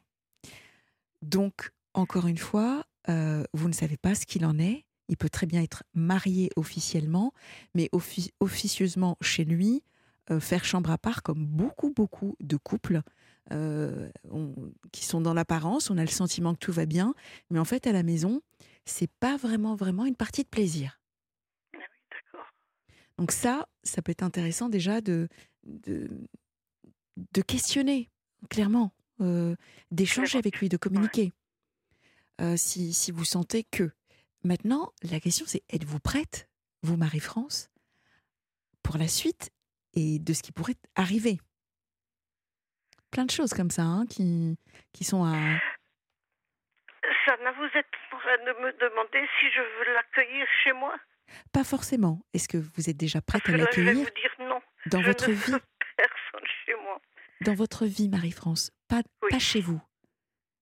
Donc, encore une fois, euh, vous ne savez pas ce qu'il en est. Il peut très bien être marié officiellement, mais officieusement chez lui, euh, faire chambre à part, comme beaucoup, beaucoup de couples euh, qui sont dans l'apparence. On a le sentiment que tout va bien, mais en fait, à la maison, c'est pas vraiment, vraiment une partie de plaisir. Ah Donc ça, ça peut être intéressant déjà de, de, de questionner, clairement, euh, d'échanger avec lui, de communiquer. Euh, si, si, vous sentez que. Maintenant, la question c'est êtes-vous prête, vous, Marie-France, pour la suite et de ce qui pourrait arriver? Plein de choses comme ça hein, qui, qui sont à. Sana, vous êtes en train de me demander si je veux l'accueillir chez moi Pas forcément. Est-ce que vous êtes déjà prête à l'accueillir Je vais vous dire non. Dans votre vie personne chez moi. Dans votre vie, Marie-France, pas, pas chez vous,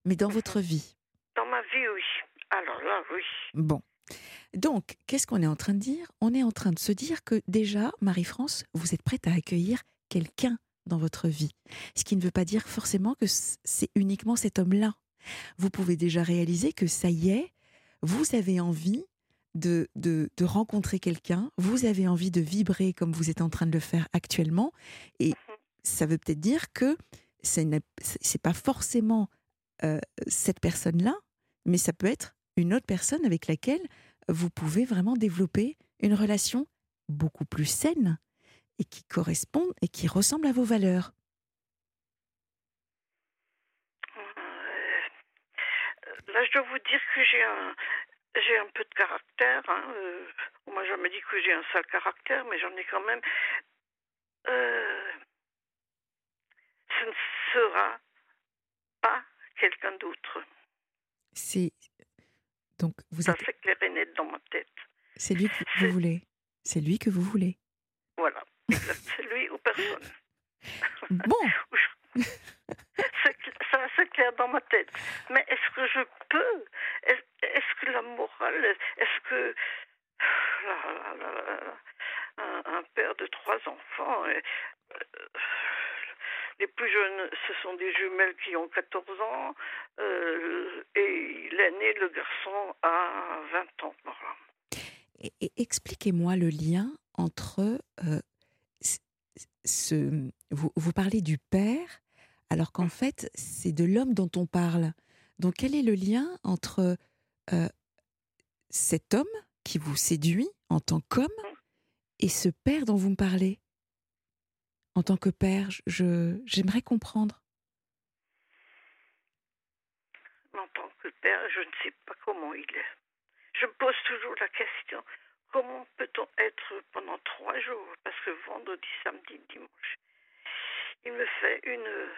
mais dans votre mhm. vie. Dans ma vie, oui. Alors là, oui. Bon. Donc, qu'est-ce qu'on est en train de dire? On est en train de se dire que déjà, Marie-France, vous êtes prête à accueillir quelqu'un dans votre vie. Ce qui ne veut pas dire forcément que c'est uniquement cet homme-là. Vous pouvez déjà réaliser que ça y est, vous avez envie de, de, rencontrer quelqu'un, vous avez envie de vibrer comme vous êtes en train de le faire actuellement, et ça veut peut-être dire que ce n'est pas forcément euh, cette personne-là, mais ça peut être une autre personne avec laquelle vous pouvez vraiment développer une relation beaucoup plus saine et qui correspond et qui ressemble à vos valeurs. Euh, là, je dois vous dire que j'ai un, j'ai un peu de caractère. Hein, euh, on m'a jamais dit que j'ai un sale caractère, mais j'en ai quand même. Euh, ce ne sera pas quelqu'un d'autre. C'est donc vous Ça fait clair et net dans ma tête. C'est lui que vous voulez. C'est lui que vous voulez. Voilà. C'est lui ou personne. Bon. ça c'est clair dans ma tête. Mais est-ce que je peux? Est-ce que la morale Est-ce que un, père de trois enfants euh, les plus jeunes, ce sont des jumelles qui ont 14 ans. Euh, et l'aîné, le garçon, a 20 ans. Et, Expliquez-moi le lien entre euh, ce. Vous, vous, parlez du père, alors qu'en fait, c'est de l'homme dont on parle. Donc, quel est le lien entre euh, cet homme qui vous séduit en tant qu'homme et ce père dont vous me parlez? En tant que père je, J'aimerais comprendre. En tant que père, je ne sais pas comment il est. Je me pose toujours la question, comment peut-on être pendant trois jours? Parce que vendredi, samedi, dimanche, il me fait une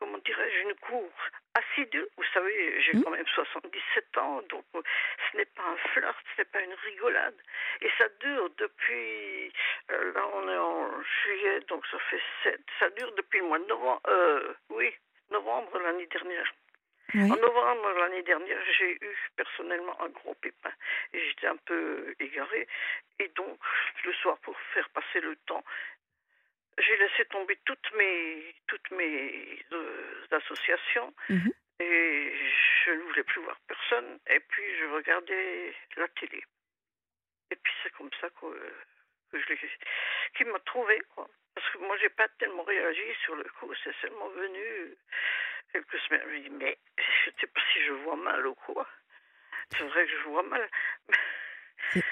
comment dirais-je, une cour assidue. Vous savez, j'ai mmh. quand même 77 ans, donc euh, ce n'est pas un flirt, ce n'est pas une rigolade. Et ça dure depuis, euh, là on est en juillet, donc ça fait 7, ça dure depuis le mois de novembre, euh, oui, novembre l'année dernière. En novembre l'année dernière, j'ai eu personnellement un gros pépin et j'étais un peu égarée. Et donc, le soir, pour faire passer le temps, j'ai laissé tomber toutes mes, toutes mes euh, associations mhm. et je ne voulais plus voir personne. Et puis je regardais la télé. Et puis c'est comme ça que, que je qu'il m'a trouvé. Quoi. Parce que moi, j'ai pas tellement réagi sur le coup. C'est seulement venu quelques semaines. Je me dis, mais je ne sais pas si je vois mal ou quoi. C'est vrai que je vois mal.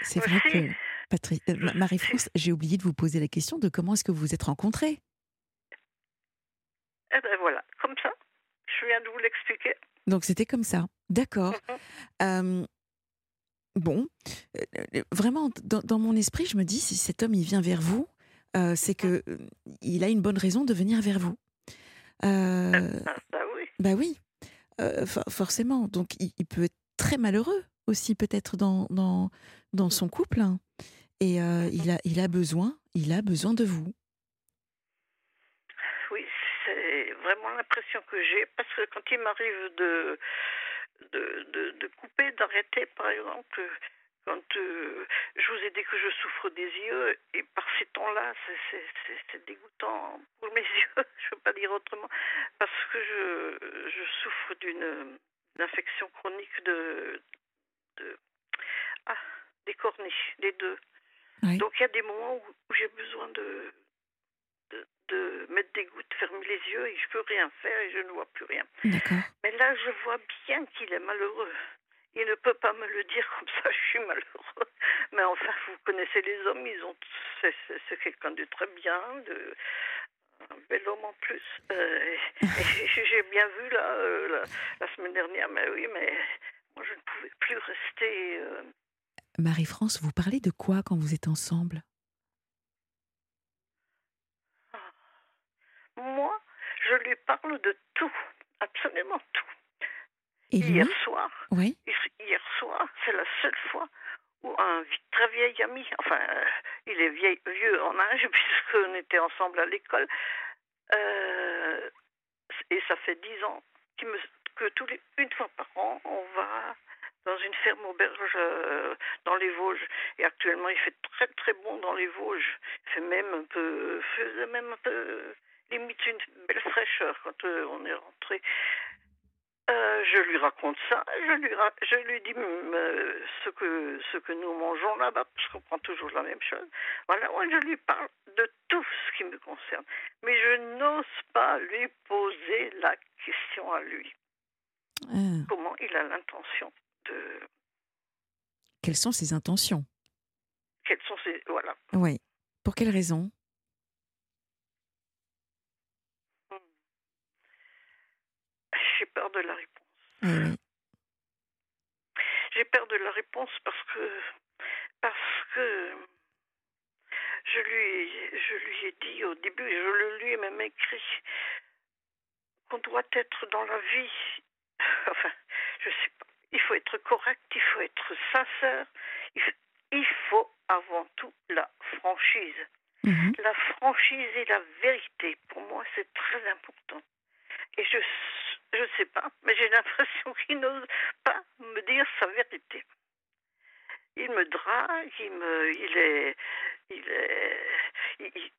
C'est vrai que euh, Marie-France, j'ai oublié de vous poser la question de comment est-ce que vous vous êtes rencontrés Eh ben voilà, comme ça. Je viens de vous l'expliquer. Donc c'était comme ça. D'accord. Bon, euh, vraiment, dans, mon esprit, je me dis, si cet homme, il vient vers vous, euh, c'est que il a une bonne raison de venir vers vous. Ah, bah oui. Bah oui, forcément. Donc il, peut être très malheureux aussi, peut-être dans, dans, dans son couple. Hein. Et euh, il, a, il a besoin, il a besoin de vous. Oui, c'est vraiment l'impression que j'ai, parce que quand il m'arrive de, de, de, couper, d'arrêter, par exemple, quand euh, je vous ai dit que je souffre des yeux. Et par ces temps-là, c'est dégoûtant pour mes yeux, je ne peux pas dire autrement, parce que je, je souffre d'une infection chronique de, de ah, des corniches, des deux. Donc il y a des moments où, j'ai besoin de, de, mettre des gouttes, fermer les yeux et je peux rien faire et je ne vois plus rien. Mais là, je vois bien qu'il est malheureux. Il ne peut pas me le dire comme ça, je suis malheureux. Mais enfin, vous connaissez les hommes, ils ont, c'est quelqu'un de très bien, de un bel homme en plus. Euh, j'ai bien vu là, euh, la, semaine dernière, mais oui, mais moi je ne pouvais plus rester. Euh, Marie-France, vous parlez de quoi quand vous êtes ensemble ah. Moi, je lui parle de tout, absolument tout. Et hier soir, oui. hier soir, c'est la seule fois où un très vieil ami, enfin, euh, il est vieil, vieux en âge puisqu'on était ensemble à l'école, euh, et ça fait dix ans me, que tous les, une fois par an, on va dans une ferme auberge euh, dans les Vosges. Et actuellement, il fait très très bon dans les Vosges. Il fait même un peu, faisait même un peu limite une belle fraîcheur quand on est rentré. Euh, je lui raconte ça, je lui, je lui dis euh, ce, que, ce que nous mangeons là-bas, parce qu'on prend toujours la même chose. Voilà, moi je lui parle de tout ce qui me concerne. Mais je n'ose pas lui poser la question à lui. Ah. Comment il a l'intention de... Quelles sont ses intentions? Quelles sont ses... Voilà. Oui. Pour quelles raisons j'ai peur de la réponse. J'ai peur de la réponse parce que parce que je lui je lui ai dit au début, je le lui ai même écrit qu'on doit être dans la vie. Enfin, je sais pas. Il faut être correct, il faut être sincère. Il faut, avant tout la franchise. Mhm. La franchise et la vérité, pour moi, c'est très important. Et je je ne sais pas, mais j'ai l'impression qu'il n'ose pas me dire sa vérité. Il me drague, il me, il est, il est,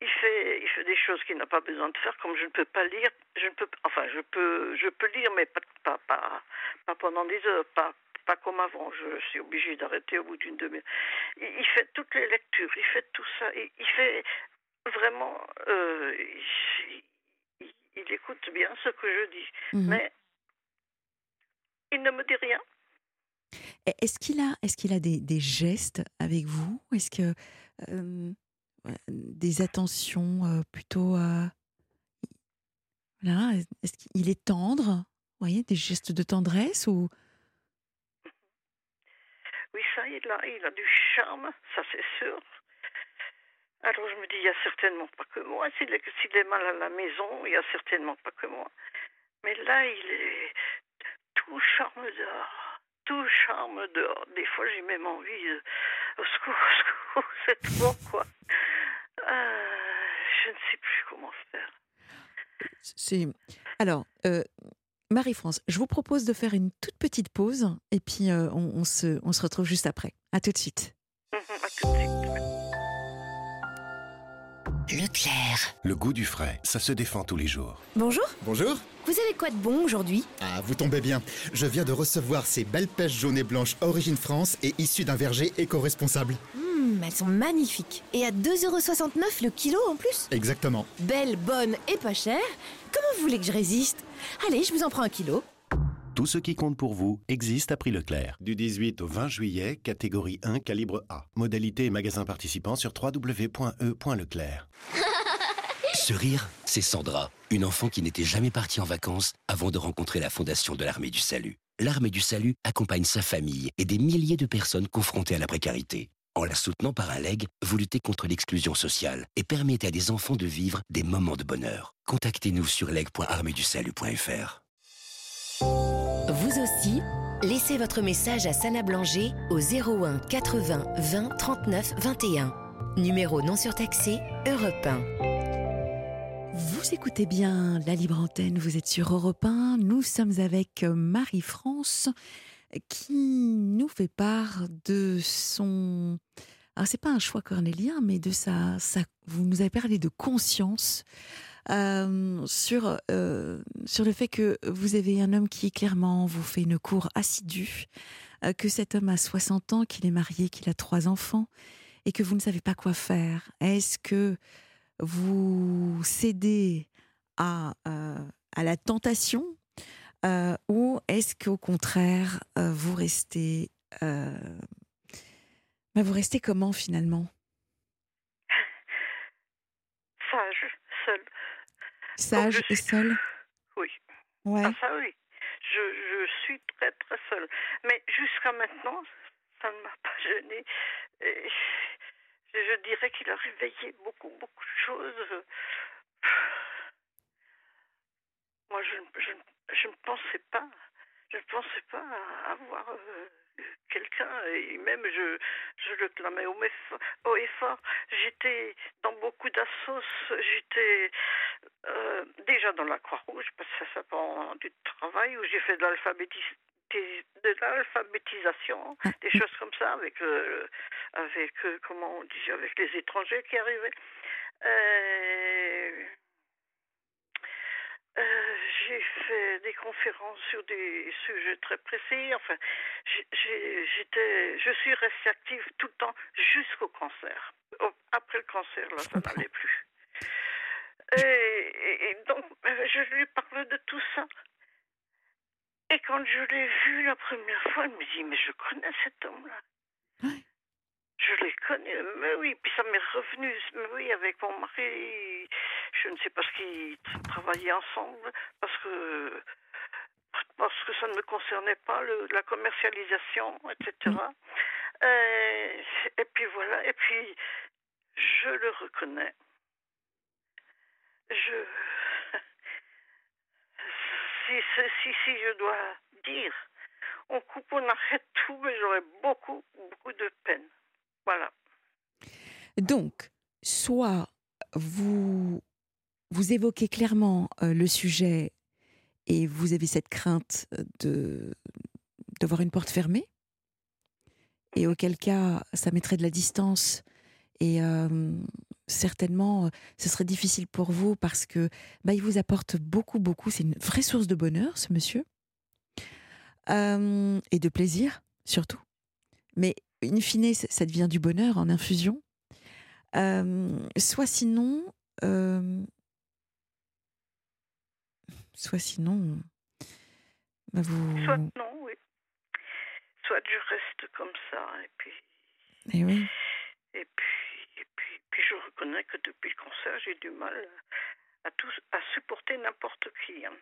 il, fait, il fait des choses qu'il n'a pas besoin de faire, comme je ne peux pas lire. Je ne peux, enfin, je peux, je peux lire, mais pas, pas, pas, pas pendant des heures, pas, pas comme avant. Je suis obligée d'arrêter au bout d'une demi-heure. Il, fait toutes les lectures, il fait tout ça, il, fait vraiment. Euh, il écoute bien ce que je dis, mhm. mais il ne me dit rien. Est-ce qu'il a, est-ce qu'il a des, des, gestes avec vous? Est-ce que euh, des attentions euh, plutôt là Est-ce qu'il est tendre? Vous voyez, des gestes de tendresse ou? Oui, ça, il a, il a du charme, ça c'est sûr. Alors je me dis, il n'y a certainement pas que moi. S'il est, mal à la maison, il n'y a certainement pas que moi. Mais là, il est tout charme dehors. Tout charme dehors. Des fois, j'ai même envie de... Au secours, au secours, c'est trop, quoi. Euh, je ne sais plus comment faire. C'est... Alors, euh, Marie-France, je vous propose de faire une toute petite pause et puis euh, on, se, on se retrouve juste après. À tout de suite. à tout de suite. Leclerc. Le goût du frais, ça se défend tous les jours. Bonjour. Bonjour. Vous avez quoi de bon aujourd'hui? Ah, vous tombez bien. Je viens de recevoir ces belles pêches jaunes et blanches Origine France et issues d'un verger éco-responsable. Hum, elles sont magnifiques. Et à 2,69€ le kilo en plus? Exactement. Belle, bonne et pas chère. Comment vous voulez que je résiste? Allez, je vous en prends un kilo. Tout ce qui compte pour vous existe à prix Leclerc. Du 18 au 20 juillet, catégorie 1, calibre A. Modalité et magasin participant sur www.e.leclerc. Ce rire, c'est Sandra, une enfant qui n'était jamais partie en vacances avant de rencontrer la Fondation de l'Armée du Salut. L'Armée du Salut accompagne sa famille et des milliers de personnes confrontées à la précarité. En la soutenant par un leg, vous luttez contre l'exclusion sociale et permettez à des enfants de vivre des moments de bonheur. Contactez-nous sur leg.armeedusalut.fr. Vous aussi, laissez votre message à Sana Blanger au 01 80 20 39 21. Numéro non surtaxé, Europe 1. Vous écoutez bien la libre antenne, vous êtes sur Europe 1. Nous sommes avec Marie-France qui nous fait part de son alors c'est pas un choix cornélien, mais de sa, vous nous avez parlé de conscience euh, sur, euh, sur le fait que vous avez un homme qui clairement vous fait une cour assidue, euh, que cet homme a 60 ans, qu'il est marié, qu'il a trois enfants, et que vous ne savez pas quoi faire. Est-ce que vous cédez à, à la tentation ou est-ce qu'au contraire, vous restez... Bah, vous restez comment finalement Sage, seul. Sage et seul Oui. Ouais. Ah, ça oui. Je, je suis très très seule. Mais jusqu'à maintenant, ça ne m'a pas gênée. je dirais qu'il a réveillé beaucoup, beaucoup de choses. Moi, je, je, je ne pensais pas, je ne pensais pas avoir euh, quelqu'un et même je, je le clamais au, haut et fort. J'étais dans beaucoup d'assos, j'étais euh, déjà dans la Croix-Rouge parce que ça s'apprend du travail où j'ai fait de l'alphabétisation de l'alphabétisation, des choses comme ça avec euh, avec euh, comment on dit avec les étrangers qui arrivaient. Euh, euh, j'ai fait des conférences sur des sujets très précis. Enfin, j'étais, je suis restée active tout le temps jusqu'au cancer. Après le cancer, là, ça n'allait plus. Et, donc, euh, je lui parle de tout ça. Et quand je l'ai vu la première fois, elle me dit, mais je connais cet homme-là. Je les connais, mais oui, puis ça m'est revenu, mais oui, avec mon mari, je ne sais pas ce qu'ils travaillaient ensemble, parce que parce que ça ne me concernait pas, le, la commercialisation, etc. Mm. Euh, et puis voilà, et puis je le reconnais. Je si, si, si je dois dire, on coupe, on arrête tout, mais j'aurais beaucoup, beaucoup de peine. Donc, soit vous, vous évoquez clairement euh, le sujet et vous avez cette crainte de d'avoir une porte fermée, et auquel cas ça mettrait de la distance et euh, certainement ce serait difficile pour vous parce que bah, il vous apporte beaucoup beaucoup. C'est une vraie source de bonheur ce monsieur. Euh, et de plaisir surtout. Mais in fine, ça devient du bonheur en infusion. Euh, soit sinon, euh, soit sinon, bah, vous. Soit non, oui. Soit je reste comme ça et puis. Et eh oui. Et puis, et puis, puis je reconnais que depuis le cancer, j'ai du mal à, tous, à supporter n'importe qui. Hein.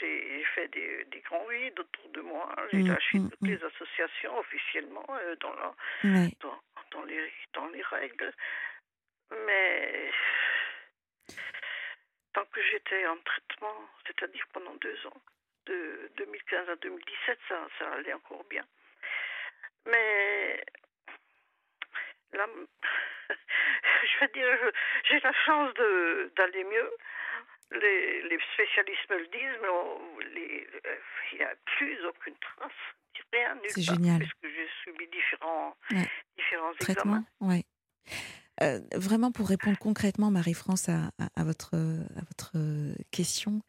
J'ai fait des, des grands vides autour de moi. J'ai mmh, lâché mmh, toutes mmh. les associations officiellement euh, dans, la, dans, dans, les, dans les règles. Mais tant que j'étais en traitement, c'est-à-dire pendant deux ans, de 2015 à 2017, ça, ça allait encore bien. Mais là, je veux dire, j'ai la chance d'aller mieux les, spécialistes me le disent, mais euh, il n'y a plus aucune trace, rien nulle C'est génial. Puisque j'ai subi différents, différents Traitements, ouais. Euh, vraiment, pour répondre concrètement, Marie-France, à, à, votre, à votre question,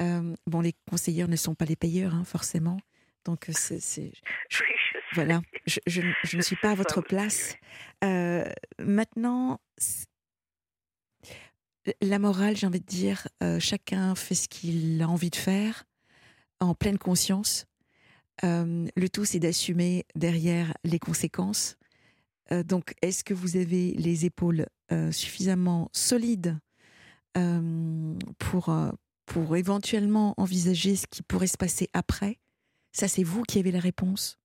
euh, bon, les conseillers ne sont pas les payeurs, hein, forcément. Donc, c'est. voilà, je, je, je, ne suis pas à votre place. maintenant, la morale, j'ai envie de dire, euh, chacun fait ce qu'il a envie de faire, en pleine conscience. Euh, le tout, c'est d'assumer derrière les conséquences. Euh, donc, est-ce que vous avez les épaules suffisamment solides pour, pour éventuellement envisager ce qui pourrait se passer après? Ça, c'est vous qui avez la réponse.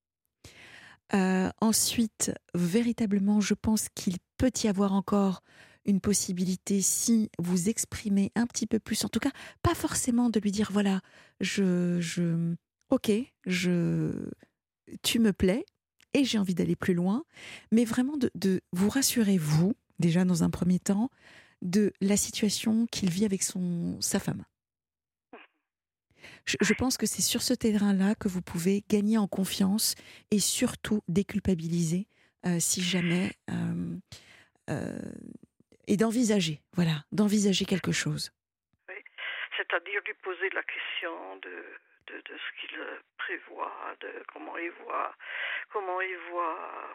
ensuite, véritablement, je pense qu'il peut y avoir encore une possibilité si vous exprimez un petit peu plus, en tout cas, pas forcément de lui dire voilà, je, je, ok, je, tu me plais et j'ai envie d'aller plus loin, mais vraiment de, vous rassurer vous déjà dans un premier temps de la situation qu'il vit avec son sa femme. Je, pense que c'est sur ce terrain-là que vous pouvez gagner en confiance et surtout déculpabiliser euh, si jamais euh, et d'envisager, voilà, d'envisager quelque chose. Oui, c'est-à-dire lui poser la question de, de, de ce qu'il prévoit, de comment il voit, comment il voit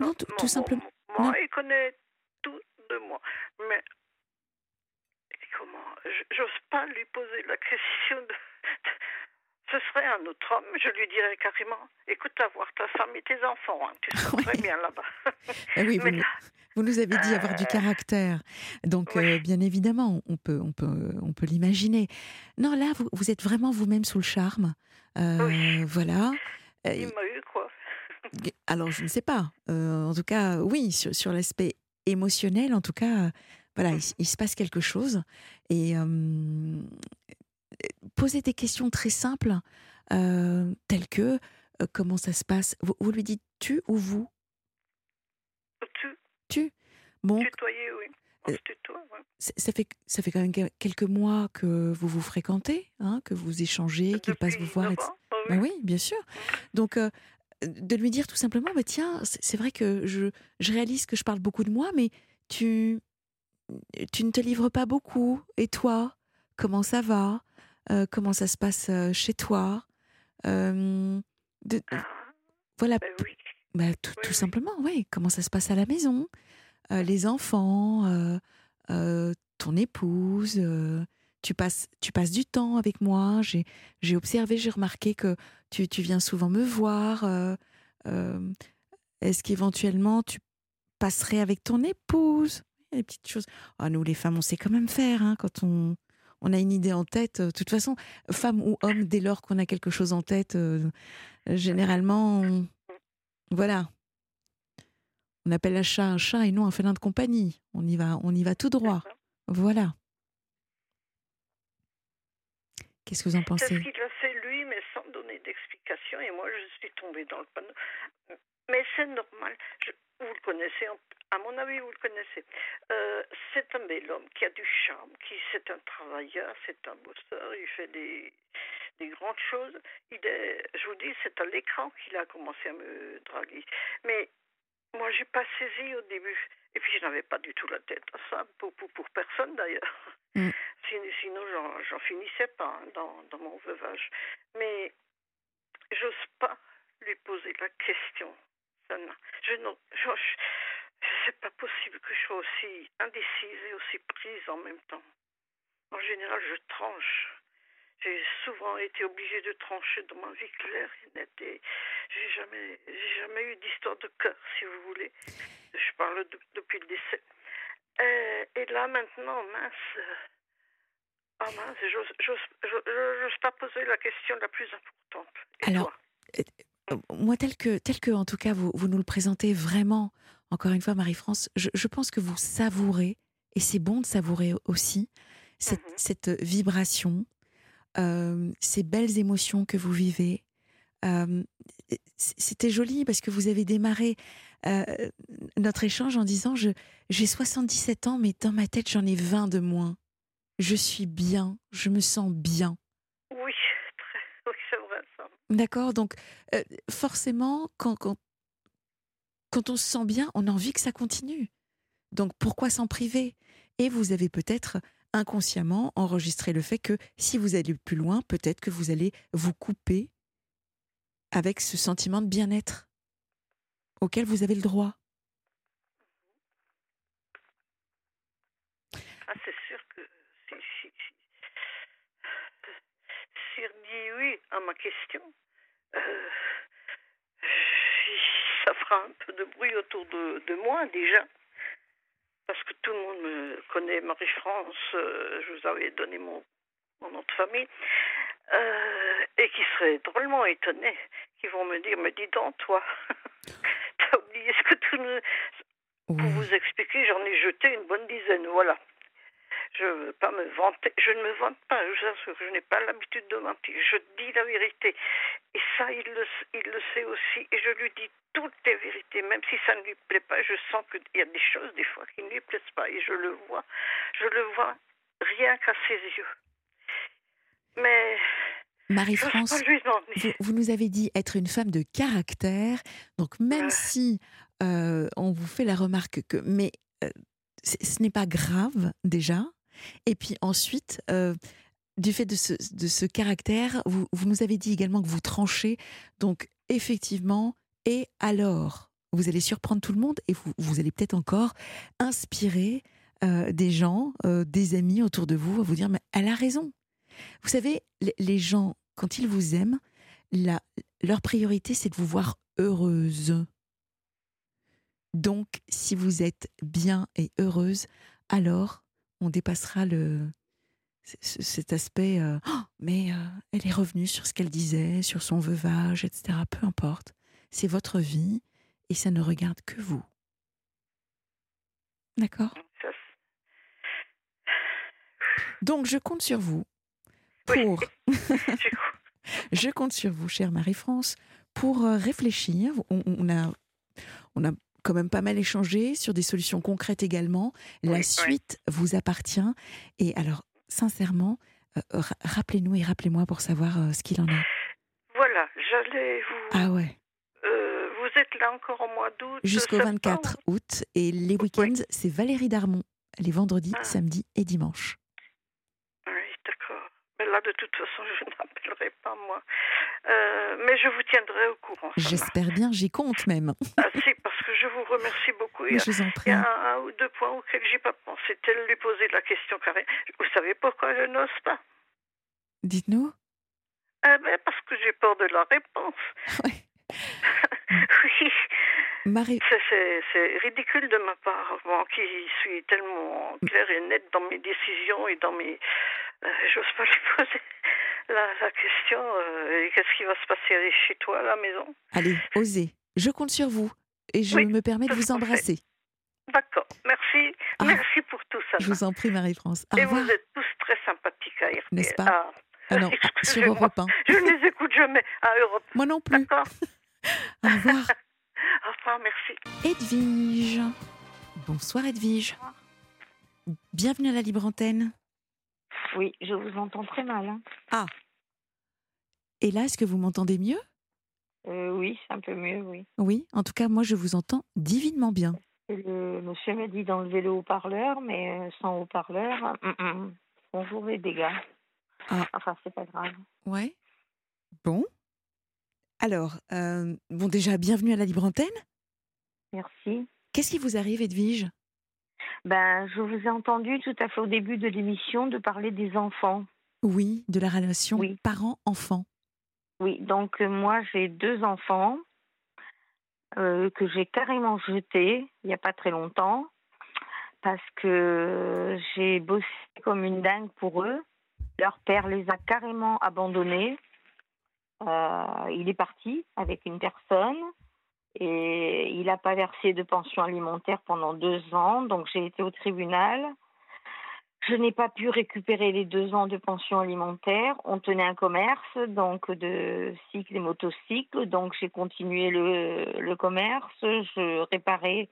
non, tout, simplement. Moi, il connaît tout de moi, mais comment J'ose pas lui poser la question de, ce serait un autre homme, je lui dirais carrément Écoute, avoir ta femme et tes enfants, hein, tu serais très bien là-bas. Eh oui, vous, nous avez dit avoir du euh, caractère. Donc, euh, bien évidemment, on peut, on peut, on peut l'imaginer. Non, là, vous, vous êtes vraiment vous-même sous le charme. Euh, voilà. Il m'a eu quoi Alors, je ne sais pas. en tout cas, oui, sur, sur l'aspect émotionnel, en tout cas, voilà, mmh. il, il, se passe quelque chose. Et poser des questions très simples, euh, telles que euh, comment ça se passe? Vous, lui dites tu ou vous? Tu. Tu. Bon. Tutoyer, oui. Euh, ça fait ça fait quand même quelques mois que vous vous fréquentez, hein, que vous échangez, qu'il passe vous voir. Oui. Bah oui. bien sûr. Donc de lui dire tout simplement, bah, tiens, c'est vrai que je, je réalise que je parle beaucoup de moi, mais tu tu ne te livres pas beaucoup. Et toi, comment ça va? Euh, comment ça se passe euh, chez toi? Euh, de, ah, voilà, ben bah, tout, simplement, oui. Comment ça se passe à la maison, les enfants, ton épouse. tu passes, tu passes du temps avec moi. J'ai, observé, j'ai remarqué que tu, tu, viens souvent me voir. est-ce qu'éventuellement tu passerais avec ton épouse? Les petites choses. Ah, nous, les femmes, on sait quand même faire hein, quand on on a une idée en tête. Euh, de toute façon, femme ou homme, dès lors qu'on a quelque chose en tête, euh, généralement, voilà. On appelle un chat un chat et non un félin de compagnie. On y va, on y va tout droit. Voilà. Qu'est-ce que vous en pensez? C'est ce qu'il a fait lui, mais sans donner d'explication. Et moi, je suis tombée dans le panneau. Mais c'est normal. Vous le connaissez à mon avis, vous le connaissez. Euh, c'est un bel homme qui a du charme, qui c'est un travailleur, c'est un bosseur, il fait des, des grandes choses. Il est, je vous dis, c'est à l'écran qu'il a commencé à me draguer. Mais moi, j'ai pas saisi au début. Et puis, je n'avais pas du tout la tête à ça, pour, pour, pour personne d'ailleurs. Mm. Sinon, j'en finissais pas hein, dans, dans mon veuvage. Mais j'ose pas lui poser la question. Je, non, je, c'est pas possible que je sois aussi indécise et aussi prise en même temps. En général, je tranche. J'ai souvent été obligée de trancher dans ma vie claire et nette. Et j'ai jamais, j'ai jamais eu d'histoire de cœur, si vous voulez. Je parle depuis le décès. Euh, et, là, maintenant, mince. Ah mince, j'ose pas poser la question la plus importante. Alors, euh, moi, tel que, tel que, en tout cas, vous, vous nous le présentez vraiment encore une fois, Marie-France, je, pense que vous savourez, et c'est bon de savourer aussi, cette, mhm. vibration, euh, ces belles émotions que vous vivez. Euh, c'était joli parce que vous avez démarré euh, notre échange en disant j'ai 77 ans, mais dans ma tête, j'en ai 20 de moins. Je suis bien, je me sens bien. Oui, c'est vrai ça. D'accord, donc forcément, quand, quand, quand on se sent bien, on a envie que ça continue. Donc pourquoi s'en priver Et vous avez peut-être inconsciemment enregistré le fait que si vous allez plus loin, peut-être que vous allez vous couper avec ce sentiment de bien-être auquel vous avez le droit. Ah, c'est sûr que si, oui à ma question, euh, ça fera un peu de bruit autour de, moi déjà. Parce que tout le monde me connaît, Marie-France, euh, je vous avais donné mon, nom de famille, euh, et qui seraient drôlement étonnés, qui vont me dire, mais dis donc, toi, t'as oublié ce que tout le... Pour vous expliquer, j'en ai jeté une bonne dizaine, voilà. Je ne veux pas me vanter. Je ne me vante pas, je vous assure. Je n'ai pas l'habitude de mentir. Je dis la vérité. Et ça, il le, il le sait aussi. Et je lui dis toutes les vérités. Même si ça ne lui plaît pas, je sens qu'il y a des choses, des fois, qui ne lui plaisent pas. Et je le vois. Je le vois rien qu'à ses yeux. Mais. Marie-France, vous, vous, nous avez dit être une femme de caractère. Donc, même si on vous fait la remarque que, mais ce n'est pas grave déjà? Et puis ensuite, du fait de ce, de ce caractère, vous, vous, nous avez dit également que vous tranchez. Donc effectivement, et alors, vous allez surprendre tout le monde et vous, vous allez peut-être encore inspirer des gens, des amis autour de vous à vous dire, mais elle a raison. Vous savez, les gens, quand ils vous aiment, la, leur priorité, c'est de vous voir heureuse. Donc, si vous êtes bien et heureuse, alors on dépassera le, cet aspect euh, oh, mais euh, elle est revenue sur ce qu'elle disait, sur son veuvage, etc. Peu importe. C'est votre vie et ça ne regarde que vous. D'accord? Donc, je compte sur vous pour. je compte sur vous, chère Marie-France, pour euh, réfléchir. On, a, on a quand même pas mal échangé sur des solutions concrètes également. La suite vous appartient. Et alors, sincèrement, euh, rappelez-nous et rappelez-moi pour savoir euh, ce qu'il en est. Voilà, j'allais vous. Ah ouais. vous êtes là encore au mois d'août. Jusqu'au 24 août. Et les week-ends, c'est Valérie Darmon. Les vendredis, ah. samedis et dimanches là, de toute façon, je n'appellerai pas moi. Euh, mais je vous tiendrai au courant. J'espère bien, j'y compte même. Ah si, parce que je vous remercie beaucoup. Il y a, je vous en prie. Il y a un, ou deux points auxquels j'ai pas pensé. Tel lui poser la question carrée. Vous savez pourquoi je n'ose pas? Dites-nous. Eh ben, parce que j'ai peur de la réponse. oui. Marie... C'est ridicule de ma part, moi qui suis tellement claire et nette dans mes décisions et dans mes, j'ose pas lui poser la, question euh, qu'est-ce qui va se passer chez toi à la maison? Allez, osez. Je compte sur vous et je me permets de vous embrasser. D'accord, merci. Ah. merci pour tout ça. Je vous en prie, Marie-France. Et vous êtes tous très sympathiques à RTL. N'est-ce pas? Ah. ah non, sur Europe 1. Je ne les écoute jamais à Europe. Moi non plus. D'accord. Au revoir. Au revoir, merci. Edwige. Bonsoir Edwige. Bienvenue à la Libre Antenne. Oui, je vous entends très mal. Hein. Ah. Et là, est-ce que vous m'entendez mieux? Euh, Oui, c'est un peu mieux, oui. Oui, en tout cas, moi, je vous entends divinement bien. Le monsieur m'a dit d'enlever le haut-parleur, mais euh, sans haut-parleur, mm, mm. bonjour les dégâts. Ah. Enfin, c'est pas grave. Ouais. Bon. Alors, euh, bon, déjà, bienvenue à la Libre Antenne. Merci. Qu'est-ce qui vous arrive, Edwige? Ben, je vous ai entendu tout à fait au début de l'émission de parler des enfants. Oui, de la relation parent-enfant. Oui, donc euh, moi j'ai deux enfants euh, que j'ai carrément jetés il n'y a pas très longtemps parce que j'ai bossé comme une dingue pour eux. Leur père les a carrément abandonnés. Euh, il est parti avec une personne et il n'a pas versé de pension alimentaire pendant deux ans, donc j'ai été au tribunal. Je n'ai pas pu récupérer les deux ans de pension alimentaire. On tenait un commerce, donc de cycles et motocycles, donc j'ai continué le, le commerce. Je réparais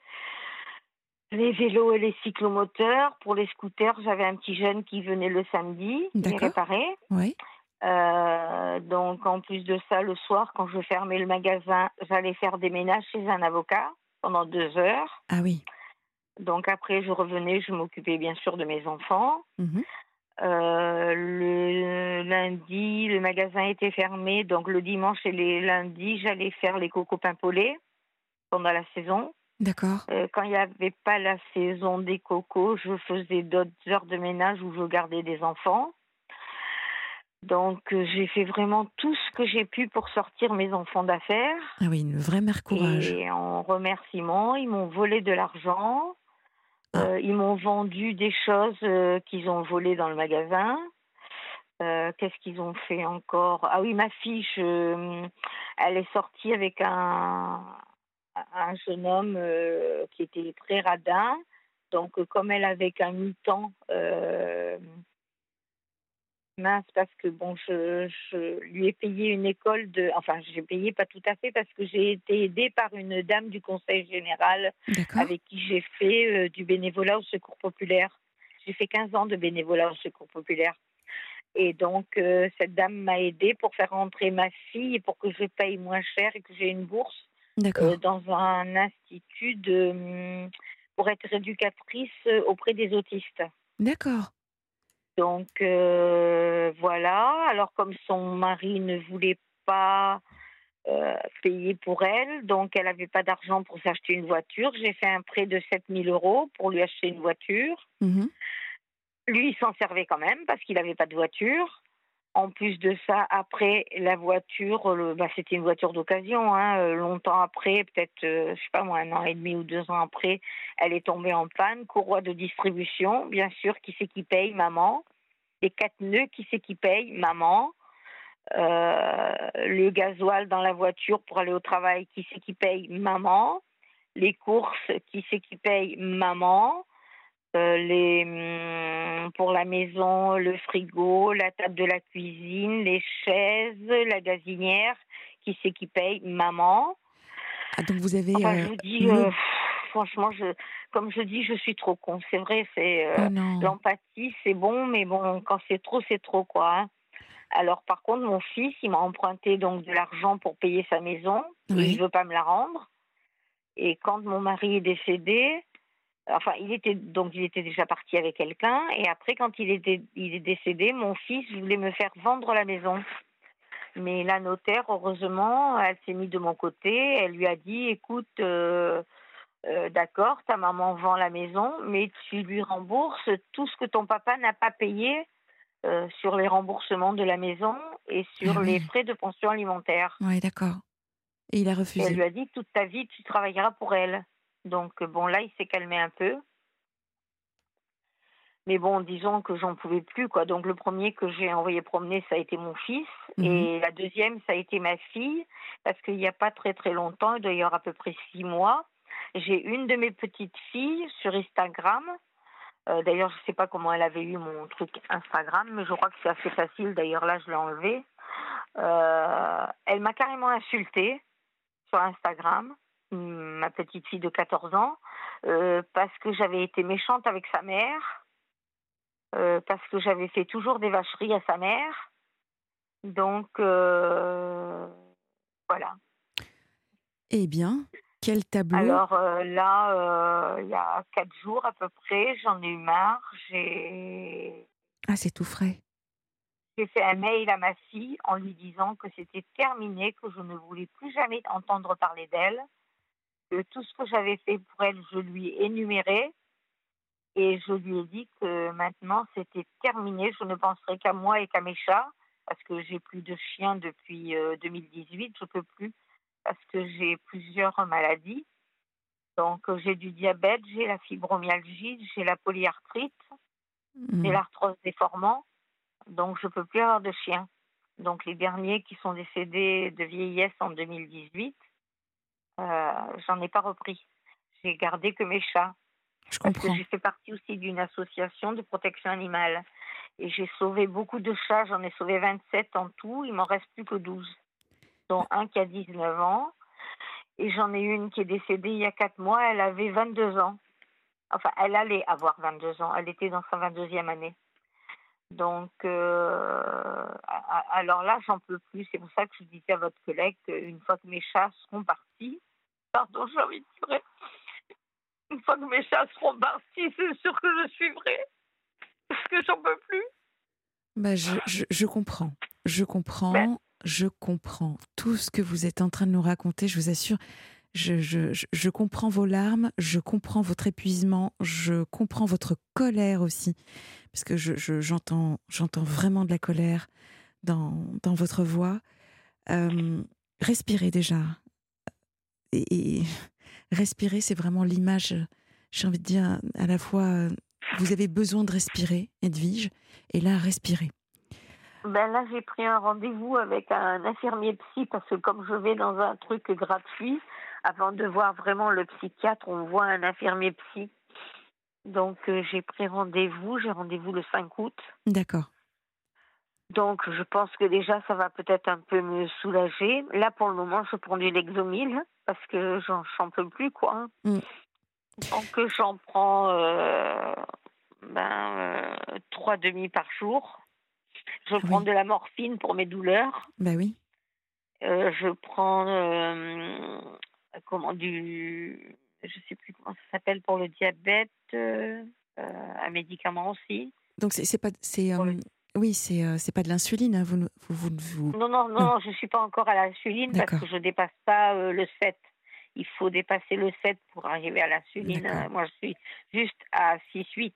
les vélos et les cyclomoteurs. Pour les scooters, j'avais un petit jeune qui venait le samedi les réparer. Oui. Euh, donc, en plus de ça, le soir, quand je fermais le magasin, j'allais faire des ménages chez un avocat pendant deux heures. Ah oui. Donc après, je revenais, je m'occupais bien sûr de mes enfants. Mhm. Euh, le lundi, le magasin était fermé, donc le dimanche et les lundis, j'allais faire les cocos pimpolés pendant la saison. D'accord. Euh, quand il n'y avait pas la saison des cocos, je faisais d'autres heures de ménage où je gardais des enfants. Donc euh, j'ai fait vraiment tout ce que j'ai pu pour sortir mes enfants d'affaires. Ah oui, une vraie mère courage. Et en remerciement, ils m'ont volé de l'argent. Ah. Euh, ils m'ont vendu des choses euh, qu'ils ont volées dans le magasin. Qu'est-ce qu'ils ont fait encore? Ah oui, ma fille, elle est sortie avec un, un jeune homme qui était très radin. Donc, comme elle avait qu'un mi-temps, mince parce que bon, je, je, lui ai payé une école de, enfin, j'ai payé pas tout à fait parce que j'ai été aidée par une dame du Conseil général avec qui j'ai fait euh, du bénévolat au Secours populaire. J'ai fait 15 ans de bénévolat au Secours populaire. Et donc, euh, cette dame m'a aidée pour faire rentrer ma fille et pour que je paye moins cher et que j'ai une bourse dans un institut de, pour être éducatrice auprès des autistes. D'accord. Donc voilà. Alors comme son mari ne voulait pas euh, payer pour elle, donc elle n'avait pas d'argent pour s'acheter une voiture. J'ai fait un prêt de 7000 euros pour lui acheter une voiture. Mhm. Lui, il s'en servait quand même parce qu'il n'avait pas de voiture. En plus de ça, après la voiture, bah, c'était une voiture d'occasion. Hein, euh, longtemps après, peut-être, euh, je sais pas moi, un an et demi ou deux ans après, elle est tombée en panne. Courroie de distribution, bien sûr, qui c'est qui paye Maman? Les quatre nœuds, qui c'est qui paye? Maman. Euh, le gasoil dans la voiture pour aller au travail, qui c'est qui paye? Maman. Les courses, qui c'est qui paye? Maman. Euh, les, hum, pour la maison, le frigo, la table de la cuisine, les chaises, la gazinière, qui c'est qui paye? Maman. Ah, donc vous avez. Enfin, je vous dis, euh, franchement, je, comme je dis, je suis trop con. C'est vrai, c'est Oh l'empathie, c'est bon, mais bon, quand c'est trop, c'est trop, quoi. hein. Alors, par contre, mon fils, il m'a emprunté donc de l'argent pour payer sa maison. Et il veut pas me la rendre. Et quand mon mari est décédé, enfin, il était donc il était déjà parti avec quelqu'un. Et après, quand il était il est décédé, mon fils voulait me faire vendre la maison. Mais la notaire, heureusement, elle s'est mise de mon côté. Elle lui a dit, écoute. euh, euh, D'accord, ta maman vend la maison, mais tu lui rembourses tout ce que ton papa n'a pas payé euh, sur les remboursements de la maison et sur Ah oui. les frais de pension alimentaire. Oui, d'accord. Et il a Et elle refusé. lui a dit toute ta vie tu travailleras pour elle. Donc bon là il s'est calmé un peu. Mais bon disons que j'en pouvais plus quoi. Donc le premier que j'ai envoyé promener ça a été mon fils Mhm. et la deuxième ça a été ma fille parce qu'il n'y a pas très très longtemps, il doit y avoir à peu près six mois, j'ai une de mes petites filles sur Instagram. Euh, d'ailleurs, je ne sais pas comment elle avait eu mon truc Instagram, mais je crois que c'est assez facile. D'ailleurs, là, je l'ai enlevé. Euh, elle m'a carrément insultée sur Instagram, ma petite fille de 14 ans, euh, parce que j'avais été méchante avec sa mère, parce que j'avais fait toujours des vacheries à sa mère. Donc, voilà. Eh bien, quel tableau? Alors euh, là, euh, il y a quatre jours à peu près, j'en ai eu marre. J'ai Ah, c'est tout frais. j'ai fait un mail à ma fille en lui disant que c'était terminé, que je ne voulais plus jamais entendre parler d'elle, que tout ce que j'avais fait pour elle, je lui ai énuméré. Et je lui ai dit que maintenant c'était terminé, je ne penserai qu'à moi et qu'à mes chats, parce que j'ai plus de chiens depuis euh, 2018, je peux plus, que j'ai plusieurs maladies. Donc j'ai du diabète, j'ai la fibromyalgie, j'ai la polyarthrite, Mhm. j'ai l'arthrose déformant, donc je peux plus avoir de chiens. Donc les derniers qui sont décédés de vieillesse en 2018, euh, j'en ai pas repris. J'ai gardé que mes chats. Je Parce que j'ai fait partie aussi d'une association de protection animale. Et j'ai sauvé beaucoup de chats, j'en ai sauvé 27 en tout, il m'en reste plus que 12. Dont un qui a 19 ans. Et j'en ai une qui est décédée il y a 4 mois, elle avait 22 ans. Enfin, elle allait avoir 22 ans, elle était dans sa 22e année. Donc, euh, alors là, j'en peux plus. C'est pour ça que je disais à votre collègue qu'une fois que mes chats seront partis, pardon, j'ai envie de pleurer. Une fois que mes chats seront partis, c'est sûr que je suivrai. Parce que j'en peux plus. Bah, je, je, je comprends. Je comprends. Ben. Je comprends. Tout ce que vous êtes en train de nous raconter, je vous assure, je, comprends vos larmes, je comprends votre épuisement, je comprends votre colère aussi. Parce que je, je- j'entends, vraiment de la colère dans, dans votre voix. Euh, respirez déjà. Et, et respirer, c'est vraiment l'image, j'ai envie de dire, à la fois, euh, vous avez besoin de respirer, Edwige, et là, respirez. Ben là, j'ai pris un rendez-vous avec un infirmier psy parce que comme je vais dans un truc gratuit, avant de voir vraiment le psychiatre, on voit un infirmier psy. Donc euh, j'ai pris rendez-vous, j'ai rendez-vous le 5 août. D'accord. Donc je pense que déjà ça va peut-être un peu me soulager. Là pour le moment, je prends du Lexomil parce que j'en peux plus quoi. Mm. Donc euh, j'en prends euh, ben euh, trois demi par jour. Je Oui. prends de la morphine pour mes douleurs. Bah oui. Euh, je prends euh, comment du, je sais plus comment ça s'appelle pour le diabète, un médicament aussi. Donc c'est pas c'est oui, c'est euh, c'est pas de l'insuline, hein, vous, vous, vous, Non, non, non, je suis pas encore à l'insuline parce que je dépasse pas euh, le 7. Il faut dépasser le 7 pour arriver à l'insuline. Euh, moi, je suis juste à 6-8.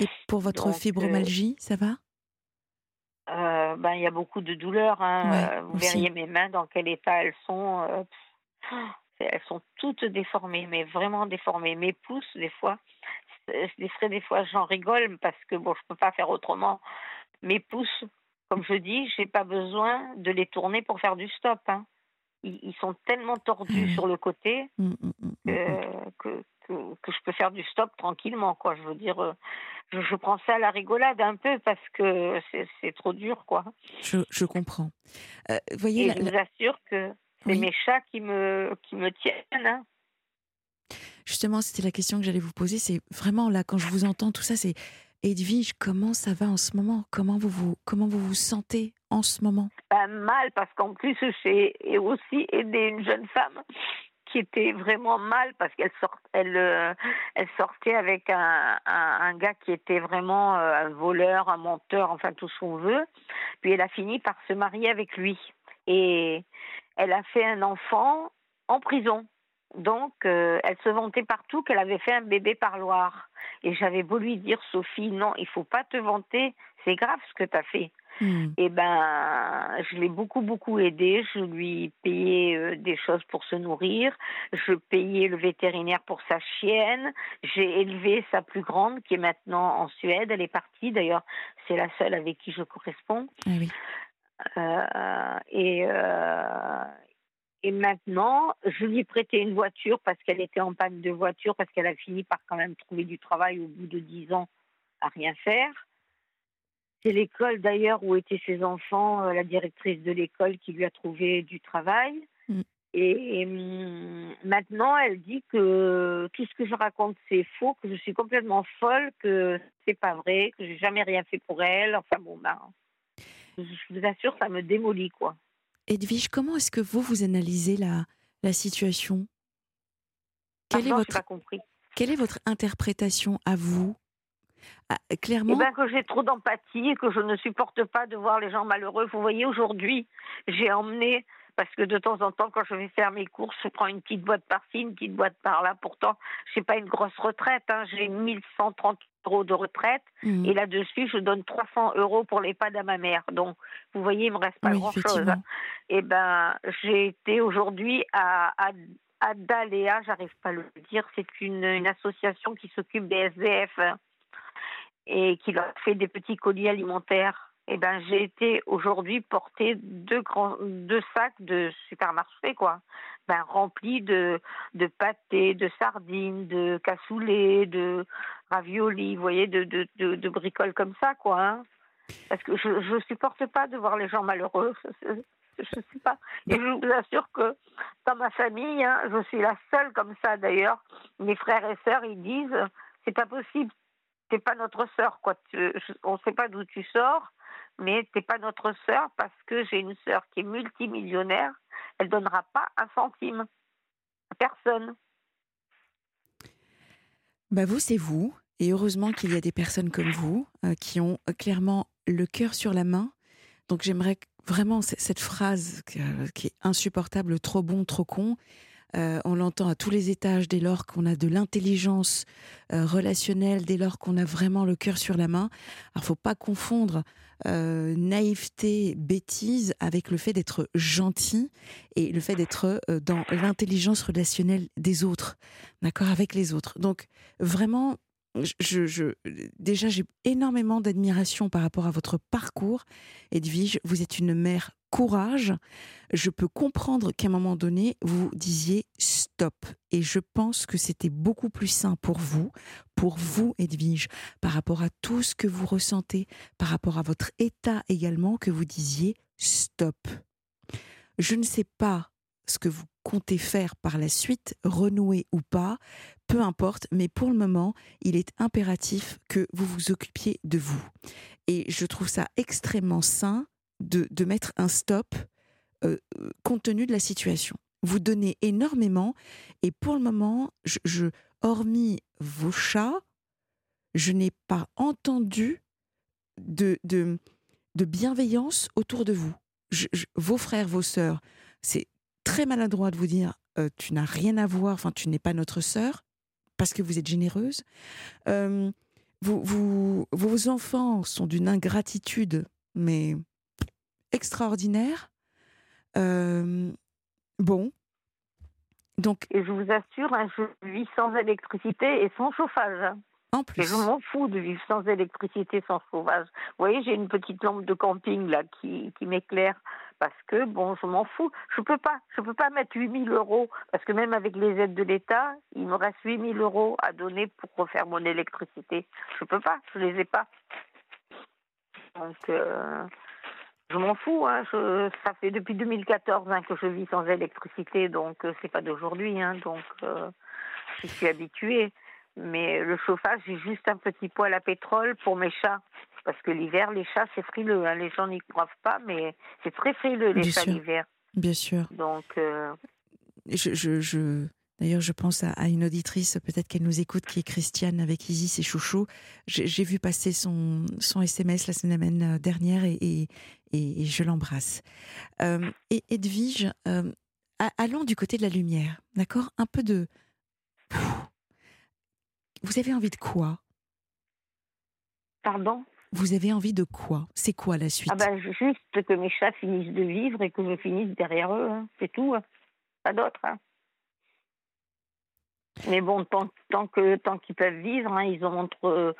Et pour votre fibromyalgie, ça va? Ben, Il y a beaucoup de douleurs. Hein. vous verriez mes mains dans quel état elles sont. elles sont toutes déformées, mais vraiment déformées. Mes pouces, des fois, des fois, j'en rigole parce que bon, je peux pas faire autrement mes pouces, comme je dis, j'ai pas besoin de les tourner pour faire du stop. Hein. Ils, sont tellement tordus sur le côté mmh, mmh, que, que, je peux faire du stop tranquillement. Quoi. Je veux dire, euh, je, prends ça à la rigolade un peu parce que c'est trop dur. quoi. Je, je comprends. Euh, voyez, je vous assure que c'est mes chats qui me, qui me tiennent. Hein. Justement, c'était la question que j'allais vous poser. C'est vraiment là, quand je vous entends, tout ça, c'est Edwige, comment ça va en ce moment? Comment vous, vous, comment vous vous sentez en ce moment? Mal, parce qu'en plus, j'ai aussi aidé une jeune femme qui était vraiment mal parce qu'elle sort, elle, euh, elle sortait avec un, un, gars qui était vraiment euh, un voleur, un menteur, enfin tout ce qu'on veut. Puis elle a fini par se marier avec lui. Et elle a fait un enfant en prison. Donc, euh, elle se vantait partout qu'elle avait fait un bébé parloir. Et j'avais beau lui dire, Sophie, non, il faut pas te vanter, c'est grave ce que tu as fait. Et eh ben, je l'ai beaucoup, beaucoup aidé. Je lui payais euh, des choses pour se nourrir. Je payais le vétérinaire pour sa chienne. J'ai élevé sa plus grande, qui est maintenant en Suède. Elle est partie, d'ailleurs, c'est la seule avec qui je corresponds. Ah oui. Euh, et, et maintenant, je lui ai prêté une voiture parce qu'elle était en panne de voiture, parce qu'elle a fini par quand même trouver du travail au bout de dix ans à rien faire. C'est l'école d'ailleurs où étaient ses enfants, euh, la directrice de l'école qui lui a trouvé du travail. Mm. Et, hum, maintenant, elle dit que tout ce que je raconte c'est faux, que je suis complètement folle, que c'est pas vrai, que j'ai jamais rien fait pour elle. Enfin bon, ben, je vous assure, ça me démolit quoi. Edwige, comment est-ce que vous, vous analysez la, la situation? Quelle, est votre, compris. quelle est votre interprétation à vous? Ah, Clairement. Eh ben, que j'ai trop d'empathie et que je ne supporte pas de voir les gens malheureux. Vous voyez, aujourd'hui, j'ai emmené parce que de temps en temps, quand je vais faire mes courses, je prends une petite boîte par-ci, une petite boîte par-là. Pourtant, je n'ai pas une grosse retraite. Hein. J'ai 1130 euros de retraite. Mmh. Et là-dessus, je donne 300 euros pour l'EHPAD à ma mère. Donc, vous voyez, il me reste pas grand-chose. Et eh ben, j'ai été aujourd'hui à, à, à Daléa, j'arrive pas à le dire. C'est une, une association qui s'occupe des SDF hein, et qui leur fait des petits colis alimentaires eh ben j'ai été aujourd'hui porter deux deux sacs de supermarché quoi. Ben remplis de de pâtés de sardines de cassoulet de raviolis vous voyez de de de, de bricoles comme ça quoi hein. parce que je je supporte pas de voir les gens malheureux. Je, je sais pas et je vous assure que dans ma famille hein, je suis la seule comme ça d'ailleurs. Mes frères et sœurs ils disent c'est pas possible. T'es pas notre sœur quoi. On sait pas d'où tu sors mais t'es pas notre sœur parce que j'ai une sœur qui est multimillionnaire, elle donnera pas un centime à personne. Bah vous, c'est vous. Et heureusement qu'il y a des personnes comme vous euh, qui ont euh, clairement le cœur sur la main. Donc j'aimerais vraiment cette phrase qui est insupportable, trop bon, trop con. On l'entend à tous les étages dès lors qu'on a de l'intelligence relationnelle, dès lors qu'on a vraiment le cœur sur la main. Alors faut pas confondre euh, naïveté, bêtise avec le fait d'être gentil et le fait d'être euh, dans l'intelligence relationnelle des autres, d'accord, avec les autres. Donc vraiment, je, déjà, j'ai énormément d'admiration par rapport à votre parcours. Edwige, vous êtes une mère courage. Je peux comprendre qu'à un moment donné, vous disiez stop. Et je pense que c'était beaucoup plus sain pour vous, pour vous, Edwige, par rapport à tout ce que vous ressentez, par rapport à votre état également, que vous disiez stop. Je ne sais pas ce que vous comptez faire par la suite, renouer ou pas, peu importe, mais pour le moment, il est impératif que vous vous occupiez de vous. Et je trouve ça extrêmement sain de, de mettre un stop euh, compte tenu de la situation. Vous donnez énormément. Et pour le moment, je, hormis vos chats, je n'ai pas entendu de, de, bienveillance autour de vous. vos frères, vos sœurs, c'est très maladroit de vous dire euh, tu n'as rien à voir, enfin tu n'es pas notre sœur parce que vous êtes généreuse. Euh, vous, vos enfants sont d'une ingratitude, mais extraordinaire. Euh, bon. Donc, et je vous assure, hein, je vis sans électricité et sans chauffage. En plus. Et je m'en fous de vivre sans électricité, sans chauffage. Vous voyez, j'ai une petite lampe de camping là qui, qui m'éclaire parce que bon, je m'en fous. Je peux pas, je peux pas mettre 8000 euros parce que même avec les aides de l'État, il me reste 8000 euros à donner pour refaire mon électricité. Je peux pas, je les ai pas. Donc, euh, je m'en fous. Hein. ça fait depuis 2014 hein, que je vis sans électricité, donc euh, c'est pas d'aujourd'hui. Hein, donc, euh, je suis habituée. Mais le chauffage, j'ai juste un petit poêle à pétrole pour mes chats. Parce que l'hiver, les chats, c'est frileux. Hein. Les gens n'y croient pas, mais c'est très frileux, les chats l'hiver. Bien sûr. Donc. Euh, je, je, D'ailleurs, je pense à, une auditrice, peut-être qu'elle nous écoute, qui est Christiane avec Isis et Chouchou. J'ai vu passer son, son SMS la semaine euh, dernière et, et, et je l'embrasse. Euh, et Edwige, allons du côté de la lumière, d'accord? Un peu de. Vous avez envie de quoi? Pardon? Vous avez envie de quoi? C'est quoi la suite? Ah ben, Juste que mes chats finissent de vivre et que je finisse derrière eux. Hein. C'est tout. Hein. Pas d'autre. Hein. Mais bon, tant, qu'ils peuvent vivre, ils ont entre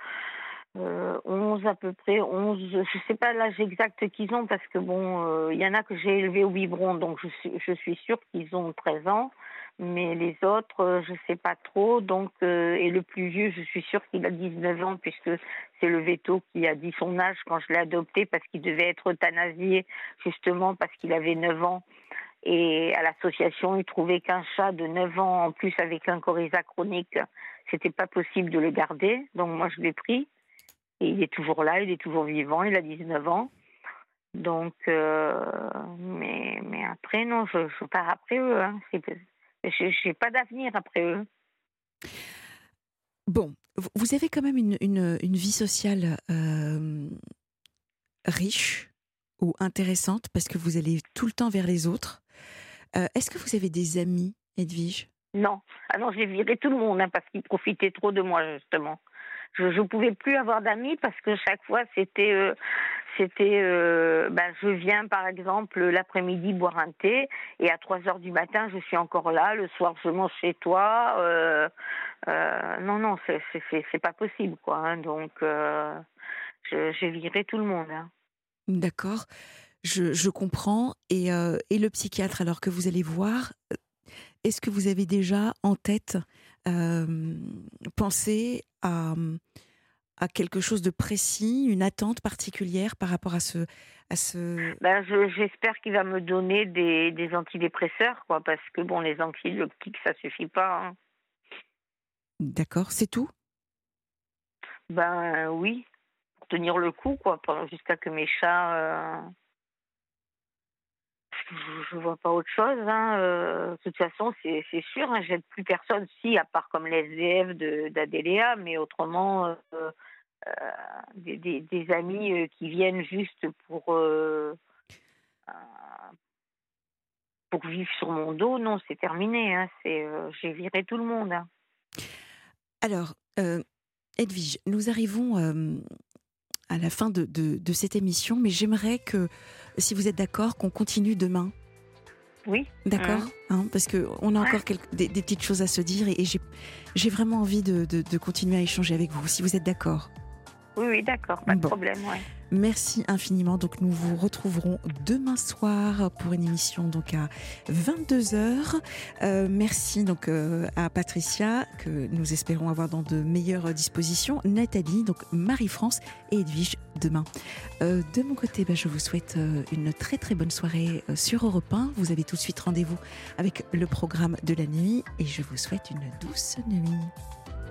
euh, 11 à peu près, 11, je sais pas l'âge exact qu'ils ont parce que bon, euh, il y en a que j'ai élevés au biberon, donc je suis, je suis sûre qu'ils ont 13 ans mais les autres, euh, je sais pas trop. Donc, euh, et le plus vieux, je suis sûre qu'il a 19 ans, puisque c'est le veto qui a dit son âge quand je l'ai adopté, parce qu'il devait être euthanasié, justement parce qu'il avait 9 ans. Et à l'association, ils trouvaient qu'un chat de 9 ans, en plus avec un coryza chronique, c'était pas possible de le garder. Donc moi, je l'ai pris. Et il est toujours là, il est toujours vivant, il a 19 ans. Donc, euh, mais, après, non, je, je pars après eux. Hein. Je n'ai pas d'avenir après eux. Bon, vous avez quand même une, une, vie sociale euh, riche ou intéressante parce que vous allez tout le temps vers les autres. Euh, est-ce que vous avez des amis, Edwige? Non. Ah non, j'ai viré tout le monde hein, parce qu'ils profitaient trop de moi, justement. Je ne pouvais plus avoir d'amis parce que chaque fois, c'était euh, c'était ben, je viens par exemple l'après-midi boire un thé et à 3 heures du matin je suis encore là le soir je mange chez toi euh, non non c'est c'est pas possible quoi hein. donc j'ai viré tout le monde hein. d'accord je, je, comprends et, et le psychiatre alors que vous allez voir est-ce que vous avez déjà en tête pensé à à quelque chose de précis, une attente particulière par rapport à ce... À ce... Ben, j'espère qu'il va me donner des, des, antidépresseurs, quoi, parce que bon, les antibiotiques, ça suffit pas. Hein. D'accord, c'est tout? Ben oui, pour tenir le coup, quoi, jusqu'à que mes chats... Euh, je, ne vois pas autre chose. Hein. Euh, de toute façon, c'est sûr, hein, j'aide plus personne, si, à part comme les SDF d'Adéléa, mais autrement, euh, euh, des, amis qui viennent juste pour, pour vivre sur mon dos, non, c'est terminé. Hein. J'ai viré tout le monde. Hein. Alors, Edwige, nous arrivons à la fin de, cette émission, mais j'aimerais que, si vous êtes d'accord, qu'on continue demain? Oui. D'accord hein. hein, Parce qu'on a encore des, petites choses à se dire et, j'ai vraiment envie de, de, continuer à échanger avec vous, si vous êtes d'accord. Oui, oui, d'accord, pas de problème, ouais. Merci infiniment. Donc nous vous retrouverons demain soir pour une émission donc à 22h. Euh, merci donc euh, à Patricia que nous espérons avoir dans de meilleures dispositions, Nathalie, donc Marie-France et Edwige demain. Euh, de mon côté, ben, je vous souhaite une très très bonne soirée sur Europe 1. Vous avez tout de suite rendez-vous avec le programme de la nuit et je vous souhaite une douce nuit.